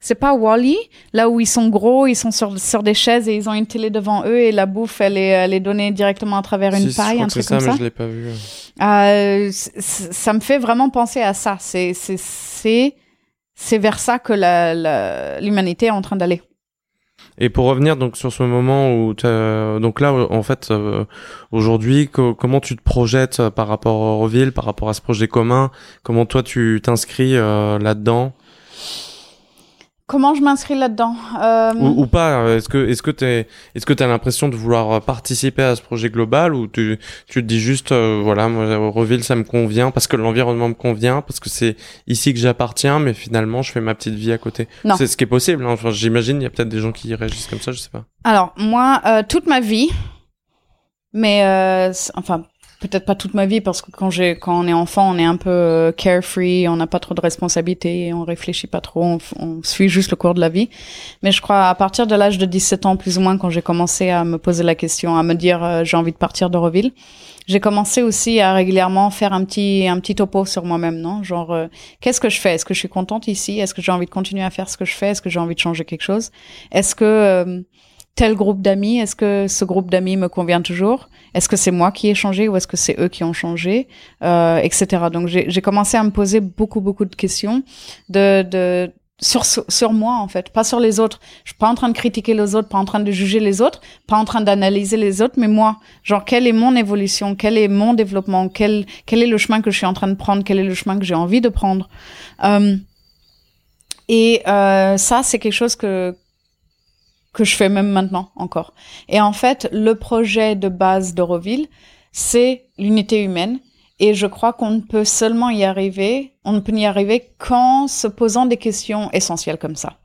C'est pas Wally, là où ils sont gros, ils sont sur, sur des chaises et ils ont une télé devant eux et la bouffe elle est, elle est donnée directement à travers une paille, un truc comme ça. Mais je l'ai pas vu. Euh, ça me fait vraiment penser à ça. C'est c'est c'est c'est vers ça que l'humanité est en train d'aller. Et pour revenir donc sur ce moment où donc là en fait euh, aujourd'hui comment tu te projettes euh, par rapport au Roville, par rapport à ce projet commun, comment toi tu t'inscris euh, là-dedans? Comment je m'inscris là-dedans euh... ou, ou, pas Est-ce que est-ce que t'es est-ce que t'as l'impression de vouloir participer à ce projet global ou tu tu te dis juste euh, voilà moi Reville ça me convient parce que l'environnement me convient parce que c'est ici que j'appartiens mais finalement je fais ma petite vie à côté. C'est ce qui est possible. Hein. Enfin, j'imagine il y a peut-être des gens qui réagissent comme ça, je sais pas. Alors moi euh, toute ma vie, mais euh, enfin peut-être pas toute ma vie parce que quand j'ai quand on est enfant on est un peu euh, carefree on n'a pas trop de responsabilités on réfléchit pas trop on, suit juste le cours de la vie. Mais je crois à partir de l'âge de 17 ans plus ou moins quand j'ai commencé à me poser la question à me dire euh, j'ai envie de partir de Reville j'ai commencé aussi à régulièrement faire un petit un petit topo sur moi-même non? Genre euh, qu'est-ce que je fais? Est-ce que je suis contente ici? Est-ce que j'ai envie de continuer à faire ce que je fais? Est-ce que j'ai envie de changer quelque chose? Est-ce que tel groupe d'amis, est-ce que ce groupe d'amis me convient toujours? Est-ce que c'est moi qui ai changé ou est-ce que c'est eux qui ont changé? Euh, Etc. Donc j'ai commencé à me poser beaucoup beaucoup de questions de, de sur sur moi en fait, pas sur les autres. Je suis pas en train de critiquer les autres, pas en train de juger les autres, pas en train d'analyser les autres, mais moi, genre quelle est mon évolution, quel est mon développement, quel quel est le chemin que je suis en train de prendre, quel est le chemin que j'ai envie de prendre? Euh, et euh, ça, c'est quelque chose que que je fais même maintenant encore. Et en fait, le projet de base d'Euroville, c'est l'unité humaine Et je crois qu'on ne peut seulement y arriver, on ne peut y arriver qu'en se posant des questions essentielles comme ça.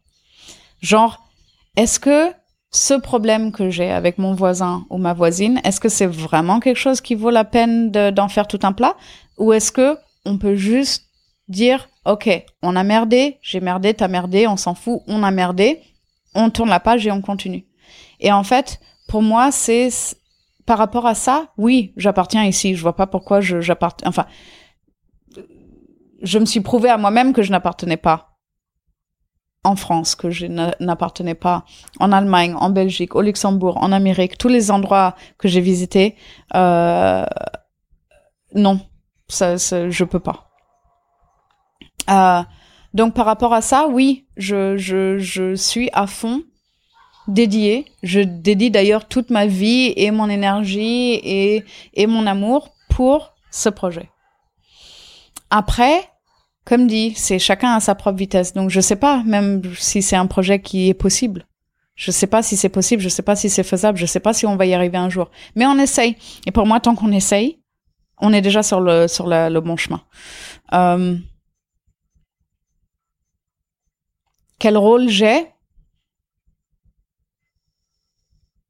Genre, est-ce que ce problème que j'ai avec mon voisin ou ma voisine, est-ce que c'est vraiment quelque chose qui vaut la peine d'en faire tout un plat? Ou est-ce que on peut juste dire OK, on a merdé, j'ai merdé, t'as merdé, on s'en fout, on a merdé, on tourne la page et on continue. Et en fait, pour moi, c'est par rapport à ça, oui, j'appartiens ici, je vois pas pourquoi j'appartiens enfin je me suis prouvé à moi-même que je n'appartenais pas en France, que je n'appartenais pas en Allemagne, en Belgique, au Luxembourg, en Amérique, tous les endroits que j'ai visités, euh, non, ça, ça, je peux pas. Euh, donc par rapport à ça, oui, je, je, je suis à fond dédiée. Je dédie d'ailleurs toute ma vie et mon énergie et, et mon amour pour ce projet. Après, comme dit, c'est chacun à sa propre vitesse. Donc je sais pas même si c'est un projet qui est possible. Je sais pas si c'est possible, je sais pas si c'est faisable, je sais pas si on va y arriver un jour. Mais on essaye. Et pour moi, tant qu'on essaye, on est déjà sur le sur le bon chemin. Euh, quel rôle j'ai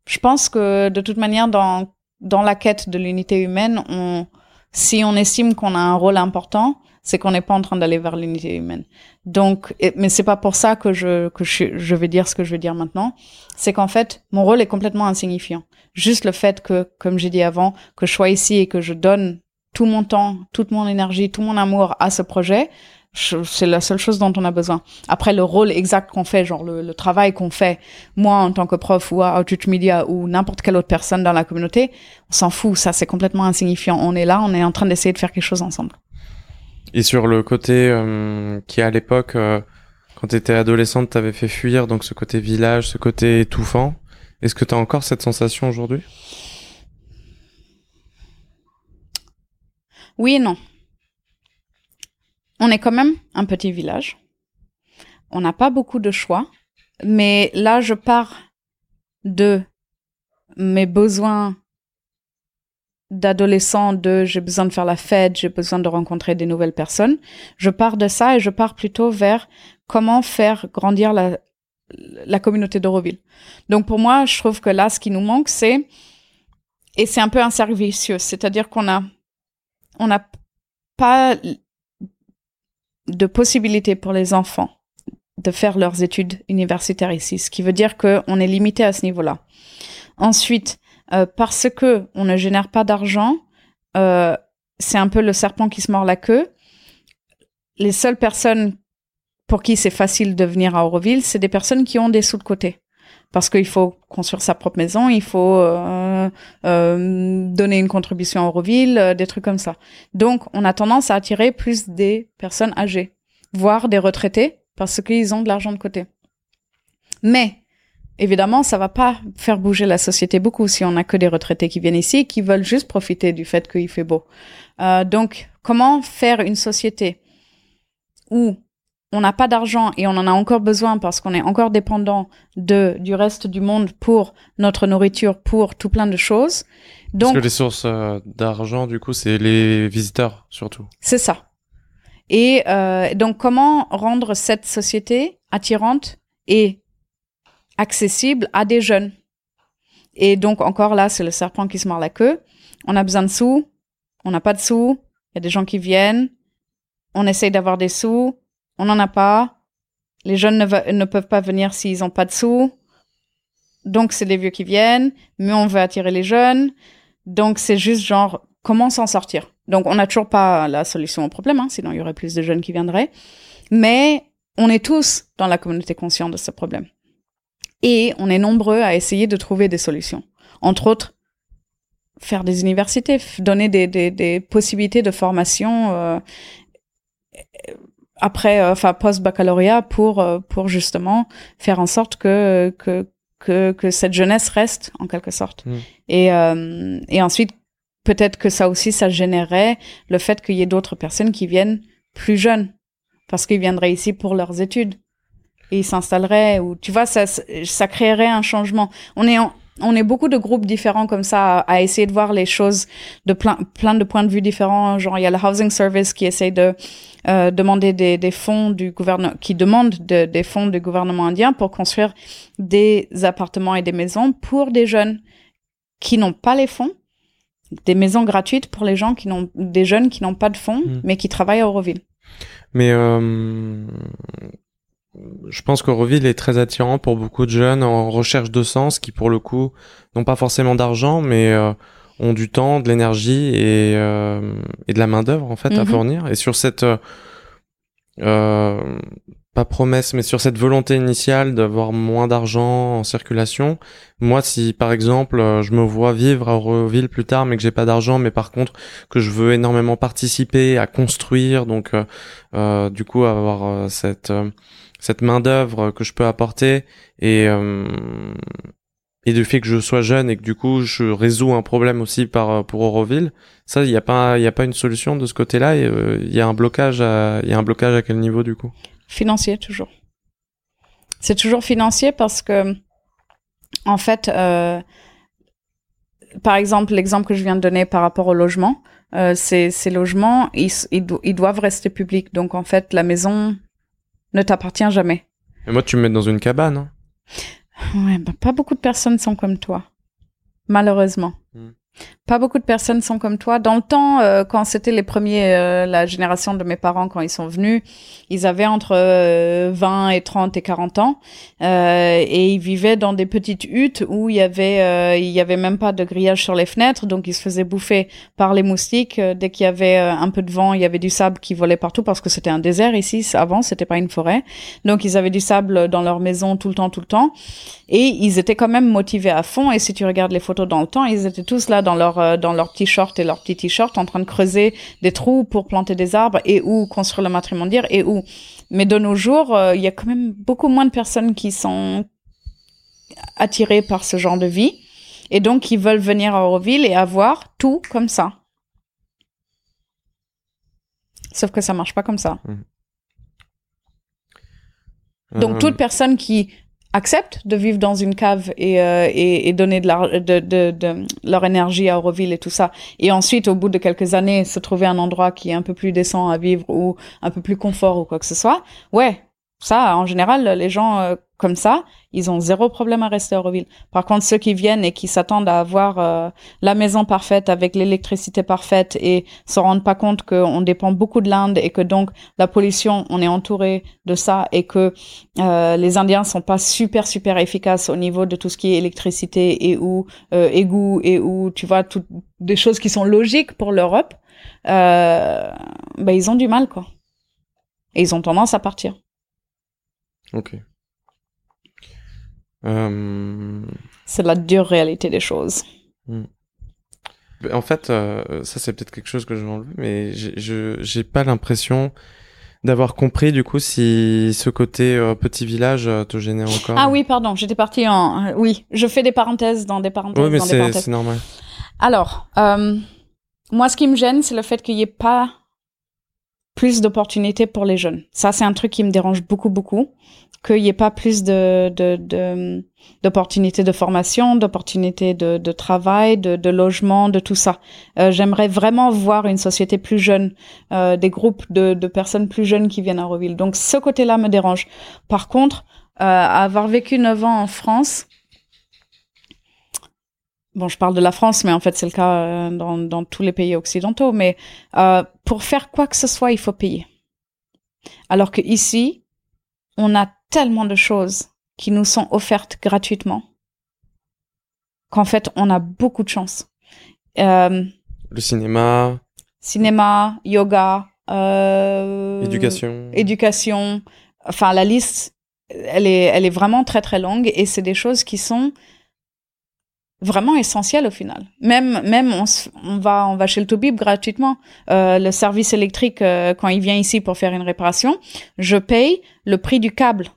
Je pense que de toute manière, dans dans la quête de l'unité humaine, on si on estime qu'on a un rôle important, c'est qu'on n'est pas en train d'aller vers l'unité humaine. Donc, mais c'est pas pour ça que je que je, je vais dire ce que je vais dire maintenant. C'est qu'en fait, mon rôle est complètement insignifiant. Juste le fait que, comme j'ai dit avant, que je sois ici et que je donne tout mon temps, toute mon énergie, tout mon amour à ce projet, c'est la seule chose dont on a besoin. Après, le rôle exact qu'on fait, genre le, le travail qu'on fait, moi en tant que prof ou à Outreach Media ou n'importe quelle autre personne dans la communauté, on s'en fout. Ça, c'est complètement insignifiant. On est là, on est en train d'essayer de faire quelque chose ensemble. Et sur le côté euh, qui à l'époque, euh, quand tu étais adolescente, t'avais fait fuir, donc ce côté village, ce côté étouffant, est-ce que tu as encore cette sensation aujourd'hui? Oui et non. On est quand même un petit village. On n'a pas beaucoup de choix, mais là je pars de mes besoins d'adolescent de j'ai besoin de faire la fête, j'ai besoin de rencontrer des nouvelles personnes. Je pars de ça et je pars plutôt vers comment faire grandir la, la communauté d'Euroville. Donc pour moi, je trouve que là, ce qui nous manque, c'est et c'est un peu un c'est-à-dire qu'on a on n'a pas de possibilité pour les enfants de faire leurs études universitaires ici, ce qui veut dire qu'on est limité à ce niveau-là. Ensuite, euh, parce que on ne génère pas d'argent, euh, c'est un peu le serpent qui se mord la queue. Les seules personnes pour qui c'est facile de venir à Auroville, c'est des personnes qui ont des sous de côté. Parce qu'il faut construire sa propre maison, il faut euh, donner une contribution à Auroville, des trucs comme ça. Donc, on a tendance à attirer plus des personnes âgées, voire des retraités, parce qu'ils ont de l'argent de côté. Mais évidemment, ça va pas faire bouger la société beaucoup si on a que des retraités qui viennent ici qui veulent juste profiter du fait qu'il fait beau. Euh, donc, comment faire une société où on n'a pas d'argent et on en a encore besoin parce qu'on est encore dépendant de du reste du monde pour notre nourriture, pour tout plein de choses. Donc, parce que les sources euh, d'argent, du coup, c'est les visiteurs surtout. C'est ça. Et euh, donc, comment rendre cette société attirante et accessible à des jeunes? Et donc encore là, c'est le serpent qui se mord la queue. On a besoin de sous, on n'a pas de sous, il y a des gens qui viennent, on essaye d'avoir des sous, on n'en a pas, les jeunes ne, peuvent pas venir s'ils n'ont pas de sous, donc c'est les vieux qui viennent, mais on veut attirer les jeunes, donc c'est juste genre comment s'en sortir? Donc on n'a toujours pas la solution au problème, hein, sinon il y aurait plus de jeunes qui viendraient, mais on est tous dans la communauté consciente de ce problème. Et on est nombreux à essayer de trouver des solutions. Entre autres, faire des universités, donner des, des, des possibilités de formation euh, après, euh, enfin post-baccalauréat pour euh, pour justement faire en sorte que que que, que cette jeunesse reste en quelque sorte. Mm. Et euh, et ensuite peut-être que ça aussi ça générerait le fait qu'il y ait d'autres personnes qui viennent plus jeunes parce qu'ils viendraient ici pour leurs études et ils s'installeraient ou tu vois ça ça créerait un changement. On est en on est beaucoup de groupes différents comme ça à, essayer de voir les choses de plein, plein de points de vue différents. Genre, il y a le Housing Service qui essaye de euh, demander des, des, fonds du gouvernement, qui demande de, des fonds du gouvernement indien pour construire des appartements et des maisons pour des jeunes qui n'ont pas les fonds, des maisons gratuites pour les gens qui n'ont, des jeunes qui n'ont pas de fonds, hmm. mais qui travaillent à Auroville. Mais euh, je pense qu'Auroville est très attirant pour beaucoup de jeunes en recherche de sens qui, pour le coup, n'ont pas forcément d'argent, mais euh, ont du temps, de l'énergie et, euh, et de la main d'œuvre en fait à mhm. fournir. Et sur cette euh, pas promesse, mais sur cette volonté initiale d'avoir moins d'argent en circulation. Moi, si par exemple je me vois vivre à Auroville plus tard, mais que j'ai pas d'argent, mais par contre que je veux énormément participer à construire, donc euh, du coup avoir cette cette main d'œuvre que je peux apporter et euh, et du fait que je sois jeune et que du coup je résous un problème aussi par pour Auroville ça il y a pas il a pas une solution de ce côté-là euh, il y a un blocage il y a un blocage à quel niveau du coup? Financier toujours. C'est toujours financier parce que en fait euh, par exemple l'exemple que je viens de donner par rapport au logement euh, ces, ces logements ils, ils doivent rester publics. Donc en fait la maison ne t'appartient jamais. Et moi, tu me mets dans une cabane. Hein. Ouais, bah, pas beaucoup de personnes sont comme toi. Malheureusement. Hmm. Pas beaucoup de personnes sont comme toi. Dans le temps, euh, quand c'était les premiers, euh, la génération de mes parents, quand ils sont venus, ils avaient entre 20 euh, et 30 et 40 ans, et ils vivaient dans des petites huttes où il y avait, il y avait même pas de grillage sur les fenêtres, donc ils se faisaient bouffer par les moustiques. Dès qu'il y avait un peu de vent, il y avait du sable qui volait partout parce que c'était un désert ici. Avant, c'était pas une forêt, donc ils avaient du sable dans leur maison tout le temps, tout le temps, et ils étaient quand même motivés à fond. Et si tu regardes les photos dans le temps, ils étaient tous là dans leur euh, dans leur t-shirt et leur petit t-shirt en train de creuser des trous pour planter des arbres et ou construire le matrimonial et où mais de nos jours euh, il y a quand même beaucoup moins de personnes qui sont attirées par ce genre de vie et donc qui veulent venir à Auroville et avoir tout comme ça. Sauf que ça marche pas comme ça. Mmh. donc euh, toute personne qui acceptent de vivre dans une cave et, euh, et, et, donner de, la, de, de, de, leur énergie à Auroville et tout ça. Et ensuite, au bout de quelques années, se trouver un endroit qui est un peu plus décent à vivre ou un peu plus confort ou quoi que ce soit. Ouais, ça, en général, les gens euh, comme ça, ils ont zéro problème à rester à Auroville. Par contre, ceux qui viennent et qui s'attendent à avoir euh, la maison parfaite avec l'électricité parfaite et se rendent pas compte qu'on dépend beaucoup de l'Inde et que donc la pollution, on est entouré de ça et que euh, les Indiens sont pas super super efficaces au niveau de tout ce qui est électricité et ou égout et ou tu vois toutes des choses qui sont logiques pour l'Europe, ben ils ont du mal quoi. Et ils ont tendance à partir. Ok. Euh, c'est la dure réalité des choses. Hmm. En fait, euh, ça c'est peut-être quelque chose que je vais enlever, mais je j'ai pas l'impression d'avoir compris du coup si ce côté euh, petit village te gênait encore. Ah oui, pardon, j'étais partie en oui, je fais des parenthèses dans des parenthèses. Oui, mais c'est normal. Alors, moi, ce qui me gêne, c'est le fait qu'il n'y ait pas plus d'opportunités pour les jeunes. Ça, c'est un truc qui me dérange beaucoup, beaucoup. Qu'il n'y ait pas plus de, de, d'opportunités de, formation, d'opportunités de, de travail, de, de logement, de tout ça. Euh, j'aimerais vraiment voir une société plus jeune, euh, des groupes de, de personnes plus jeunes qui viennent à Reville. Donc, ce côté-là me dérange. Par contre, euh, avoir vécu 9 ans en France, bon, je parle de la France, mais en fait, c'est le cas euh, dans, dans, tous les pays occidentaux. Mais euh, pour faire quoi que ce soit, il faut payer. Alors que ici, on a tellement de choses qui nous sont offertes gratuitement qu'en fait, on a beaucoup de chance. Euh, le cinéma. Cinéma, yoga. Euh, éducation. Éducation. Enfin, la liste, elle est, elle est vraiment très très longue et c'est des choses qui sont vraiment essentiel au final. Même même on, on va on va chez le Toubib gratuitement. Euh, le service électrique euh, quand il vient ici pour faire une réparation, je paye le prix du câble,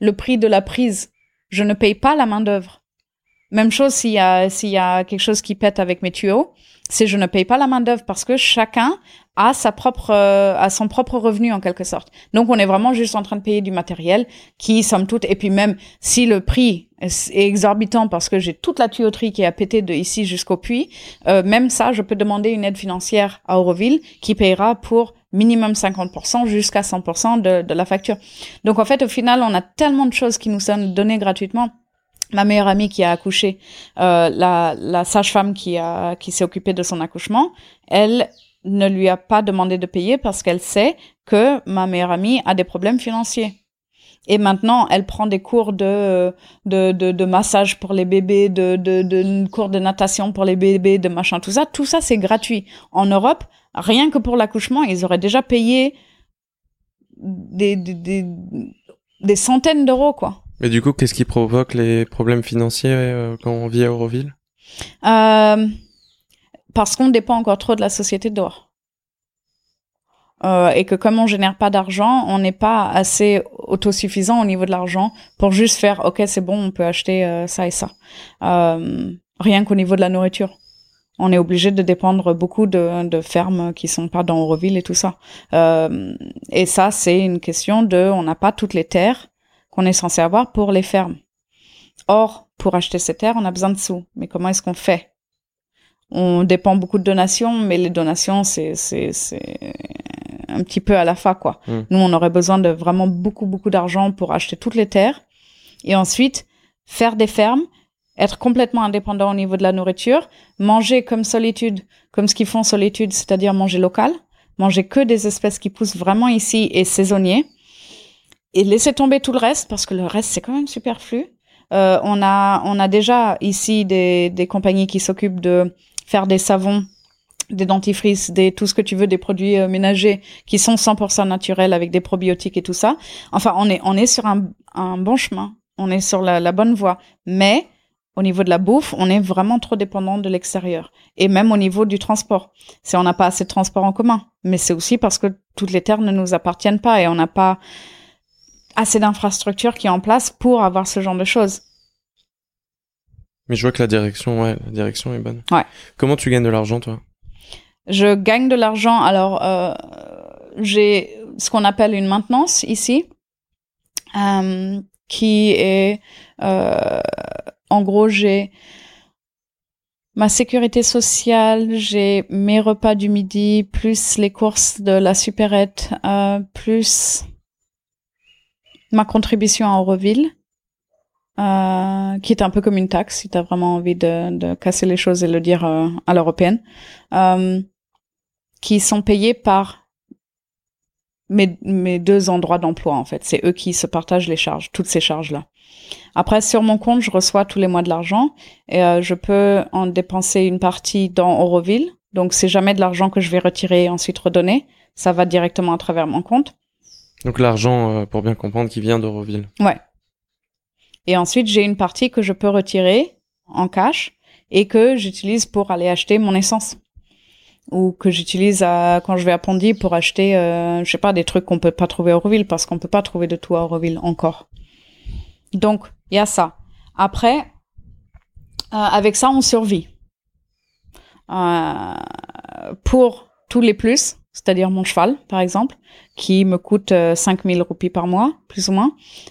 le prix de la prise. Je ne paye pas la main d'œuvre. Même chose s'il y a s'il y a quelque chose qui pète avec mes tuyaux, c'est je ne paye pas la main d'œuvre parce que chacun a sa propre euh, a son propre revenu en quelque sorte. Donc on est vraiment juste en train de payer du matériel qui somme toute et puis même si le prix est exorbitant parce que j'ai toute la tuyauterie qui a pété de ici jusqu'au puits, euh, même ça je peux demander une aide financière à Auroville qui payera pour minimum 50% jusqu'à 100% de, de la facture. Donc en fait au final on a tellement de choses qui nous sont données gratuitement ma meilleure amie qui a accouché, euh, la, la sage-femme qui a qui s'est occupée de son accouchement, elle ne lui a pas demandé de payer parce qu'elle sait que ma meilleure amie a des problèmes financiers. Et maintenant, elle prend des cours de de, de, de massage pour les bébés, de, de, de cours de natation pour les bébés, de machin, tout ça. Tout ça, c'est gratuit. En Europe, rien que pour l'accouchement, ils auraient déjà payé des, des, des, des centaines d'euros, quoi. Mais du coup, qu'est-ce qui provoque les problèmes financiers euh, quand on vit à Euroville euh, Parce qu'on dépend encore trop de la société dehors. Euh, et que comme on génère pas d'argent, on n'est pas assez autosuffisant au niveau de l'argent pour juste faire ok c'est bon on peut acheter euh, ça et ça. Euh, rien qu'au niveau de la nourriture, on est obligé de dépendre beaucoup de, fermes qui sont pas dans Euroville et tout ça. Euh, et ça c'est une question de on n'a pas toutes les terres qu'on est censé avoir pour les fermes. Or, pour acheter ces terres, on a besoin de sous. Mais comment est-ce qu'on fait? On dépend beaucoup de donations, mais les donations, c'est c'est un petit peu à la fin, quoi. Hmm. Nous, on aurait besoin de vraiment beaucoup beaucoup d'argent pour acheter toutes les terres et ensuite faire des fermes, être complètement indépendant au niveau de la nourriture, manger comme solitude, comme ce qu'ils font solitude, c'est-à-dire manger local, manger que des espèces qui poussent vraiment ici et saisonniers et laisser tomber tout le reste parce que le reste c'est quand même superflu. Euh, on a on a déjà ici des des compagnies qui s'occupent de faire des savons, des dentifrices, des tout ce que tu veux, des produits euh, ménagers qui sont 100% naturels avec des probiotiques et tout ça. Enfin, on est on est sur un un bon chemin. On est sur la, la bonne voie, mais au niveau de la bouffe, on est vraiment trop dépendant de l'extérieur. Et même au niveau du transport. C'est on n'a pas assez de transport en commun. Mais c'est aussi parce que toutes les terres ne nous appartiennent pas et on n'a pas assez d'infrastructures qui est en place pour avoir ce genre de choses. Mais je vois que la direction, ouais, la direction est bonne. Ouais. Comment tu gagnes de l'argent, toi? Je gagne de l'argent. Alors, euh, j'ai ce qu'on appelle une maintenance ici, euh, qui est, euh, en gros, j'ai ma sécurité sociale, j'ai mes repas du midi, plus les courses de la supérette, euh, plus ma contribution à Euroville, euh, qui est un peu comme une taxe, si tu as vraiment envie de, casser les choses et le dire euh, à l'européenne, euh, qui sont payés par mes, mes deux endroits d'emploi, en fait. C'est eux qui se partagent les charges, toutes ces charges-là. Après, sur mon compte, je reçois tous les mois de l'argent et euh, je peux en dépenser une partie dans Euroville. Donc, c'est jamais de l'argent que je vais retirer et ensuite redonner. Ça va directement à travers mon compte. Donc l'argent, euh, pour bien comprendre, qui vient d'Euroville. Ouais. Et ensuite, j'ai une partie que je peux retirer en cash et que j'utilise pour aller acheter mon essence. Ou que j'utilise quand je vais à Pondy pour acheter, euh, je sais pas, des trucs qu'on peut pas trouver à Euroville parce qu'on peut pas trouver de tout à Euroville encore. Donc, il y a ça. Après, euh, avec ça, on survit. Euh, pour tous les plus, c'est-à-dire mon cheval, par exemple, qui me coûte 5000 euh, roupies par mois, plus ou moins,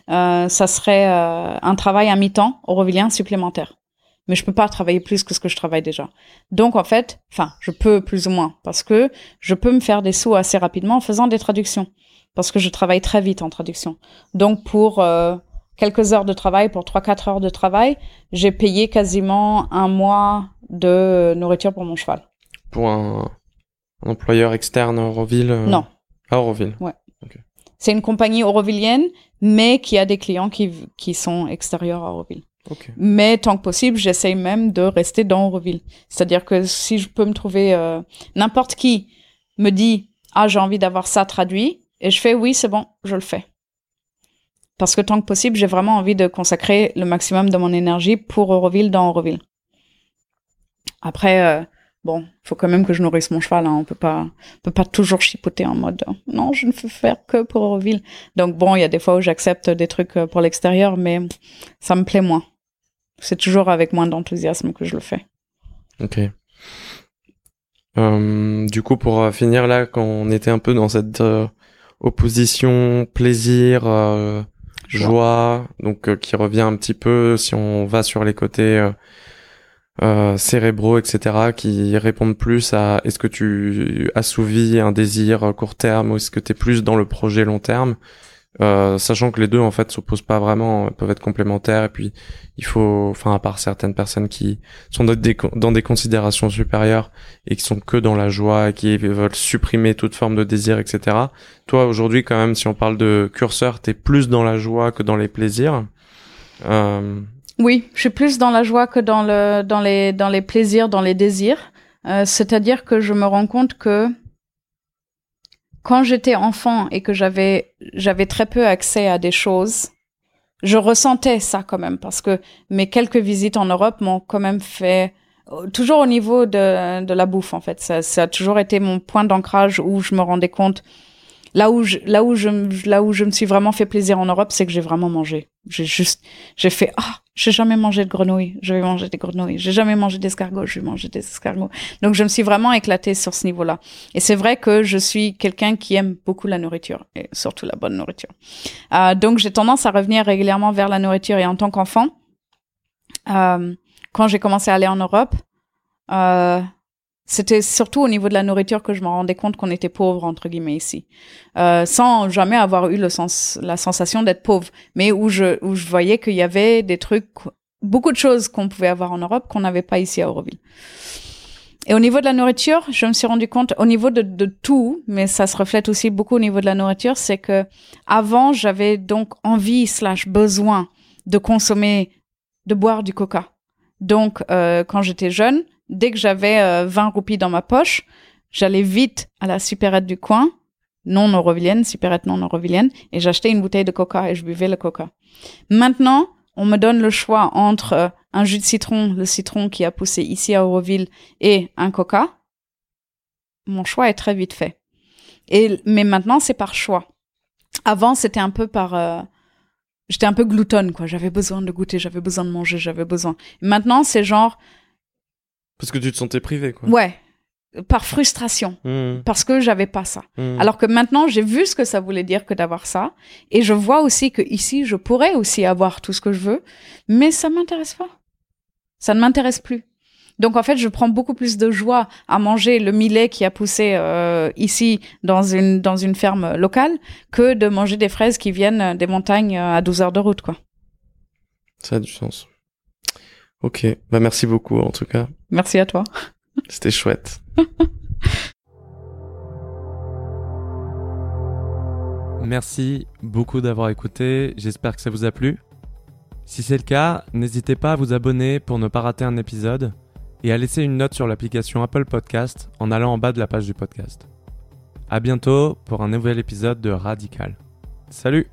euh, ça serait euh, un travail à mi-temps aurovilien supplémentaire. Mais je peux pas travailler plus que ce que je travaille déjà. Donc en fait, enfin, je peux plus ou moins parce que je peux me faire des sous assez rapidement en faisant des traductions parce que je travaille très vite en traduction. Donc pour euh, quelques heures de travail, pour 3-4 heures de travail, j'ai payé quasiment un mois de nourriture pour mon cheval. Pour un un employeur externe à Auroville euh, Non. À Auroville Ouais. C'est une compagnie aurovillienne, mais qui a des clients qui, qui sont extérieurs à Auroville. Okay. Mais tant que possible, j'essaye même de rester dans Auroville. C'est-à-dire que si je peux me trouver euh, n'importe qui me dit ah j'ai envie d'avoir ça traduit et je fais oui c'est bon je le fais parce que tant que possible j'ai vraiment envie de consacrer le maximum de mon énergie pour Auroville dans Auroville. Après euh, bon, faut quand même que je nourrisse mon cheval. Hein. On peut pas, on peut pas toujours chipoter en mode non, je ne veux faire que pour Euroville. Donc bon, il y a des fois où j'accepte des trucs euh, pour l'extérieur, mais ça me plaît moins. C'est toujours avec moins d'enthousiasme que je le fais. Ok. Euh, du coup, pour euh, finir là, quand on était un peu dans cette euh, opposition plaisir, joie donc qui revient un petit peu si on va sur les côtés cérébraux, etc., qui répondent plus à est-ce que tu assouvis un désir court terme ou est-ce que tu es plus dans le projet long terme? Euh, sachant que les deux en fait s'opposent pas vraiment, peuvent être complémentaires et puis il faut, enfin à part certaines personnes qui sont dans des, dans des considérations supérieures et qui sont que dans la joie et qui veulent supprimer toute forme de désir, etc. Toi aujourd'hui quand même, si on parle de curseur, t'es plus dans la joie que dans les plaisirs. Euh... Oui, je suis plus dans la joie que dans le dans les dans les plaisirs, dans les désirs. Euh, C'est-à-dire que je me rends compte que quand j'étais enfant et que j'avais j'avais très peu accès à des choses, je ressentais ça quand même parce que mes quelques visites en Europe m'ont quand même fait toujours au niveau de, de la bouffe en fait. Ça, ça a toujours été mon point d'ancrage où je me rendais compte Là où je, là où je, là où je me suis vraiment fait plaisir en Europe, c'est que j'ai vraiment mangé. J'ai juste, j'ai fait, ah, j'ai jamais mangé de grenouilles, je vais manger des grenouilles. J'ai jamais mangé d'escargots, je vais manger des escargots. Donc je me suis vraiment éclatée sur ce niveau-là. Et c'est vrai que je suis quelqu'un qui aime beaucoup la nourriture et surtout la bonne nourriture. Euh, donc j'ai tendance à revenir régulièrement vers la nourriture et en tant qu'enfant, euh, quand j'ai commencé à aller en Europe, euh, c'était surtout au niveau de la nourriture que je me rendais compte qu'on était pauvre entre guillemets ici, euh, sans jamais avoir eu le sens, la sensation d'être pauvre, mais où je où je voyais qu'il y avait des trucs, beaucoup de choses qu'on pouvait avoir en Europe qu'on n'avait pas ici à Auroville. Et au niveau de la nourriture, je me suis rendu compte, au niveau de, de tout, mais ça se reflète aussi beaucoup au niveau de la nourriture, c'est que avant j'avais donc envie slash besoin de consommer, de boire du coca. Donc euh, quand j'étais jeune, dès que j'avais 20 euh, roupies dans ma poche, j'allais vite à la supérette du coin, non neurovillienne, supérette non neurovillienne, et j'achetais une bouteille de coca et je buvais le coca. Maintenant, on me donne le choix entre euh, un jus de citron, le citron qui a poussé ici à Auroville, et un coca. Mon choix est très vite fait. Et, mais maintenant, c'est par choix. Avant, c'était un peu par, euh, j'étais un peu gloutonne, quoi. J'avais besoin de goûter, j'avais besoin de manger, j'avais besoin. Maintenant, c'est genre, parce que tu te sentais privé, quoi. Ouais. Par frustration. Mmh. Parce que j'avais pas ça. Mmh. Alors que maintenant, j'ai vu ce que ça voulait dire que d'avoir ça. Et je vois aussi que ici, je pourrais aussi avoir tout ce que je veux. Mais ça m'intéresse pas. Ça ne m'intéresse plus. Donc en fait, je prends beaucoup plus de joie à manger le millet qui a poussé euh, ici dans une dans une ferme locale que de manger des fraises qui viennent des montagnes à 12 heures de route, quoi. Ça a du sens. Ok, bah merci beaucoup en tout cas. Merci à toi. C'était chouette. Merci beaucoup d'avoir écouté, j'espère que ça vous a plu. Si c'est le cas, n'hésitez pas à vous abonner pour ne pas rater un épisode et à laisser une note sur l'application Apple Podcast en allant en bas de la page du podcast. À bientôt pour un nouvel épisode de Radical. Salut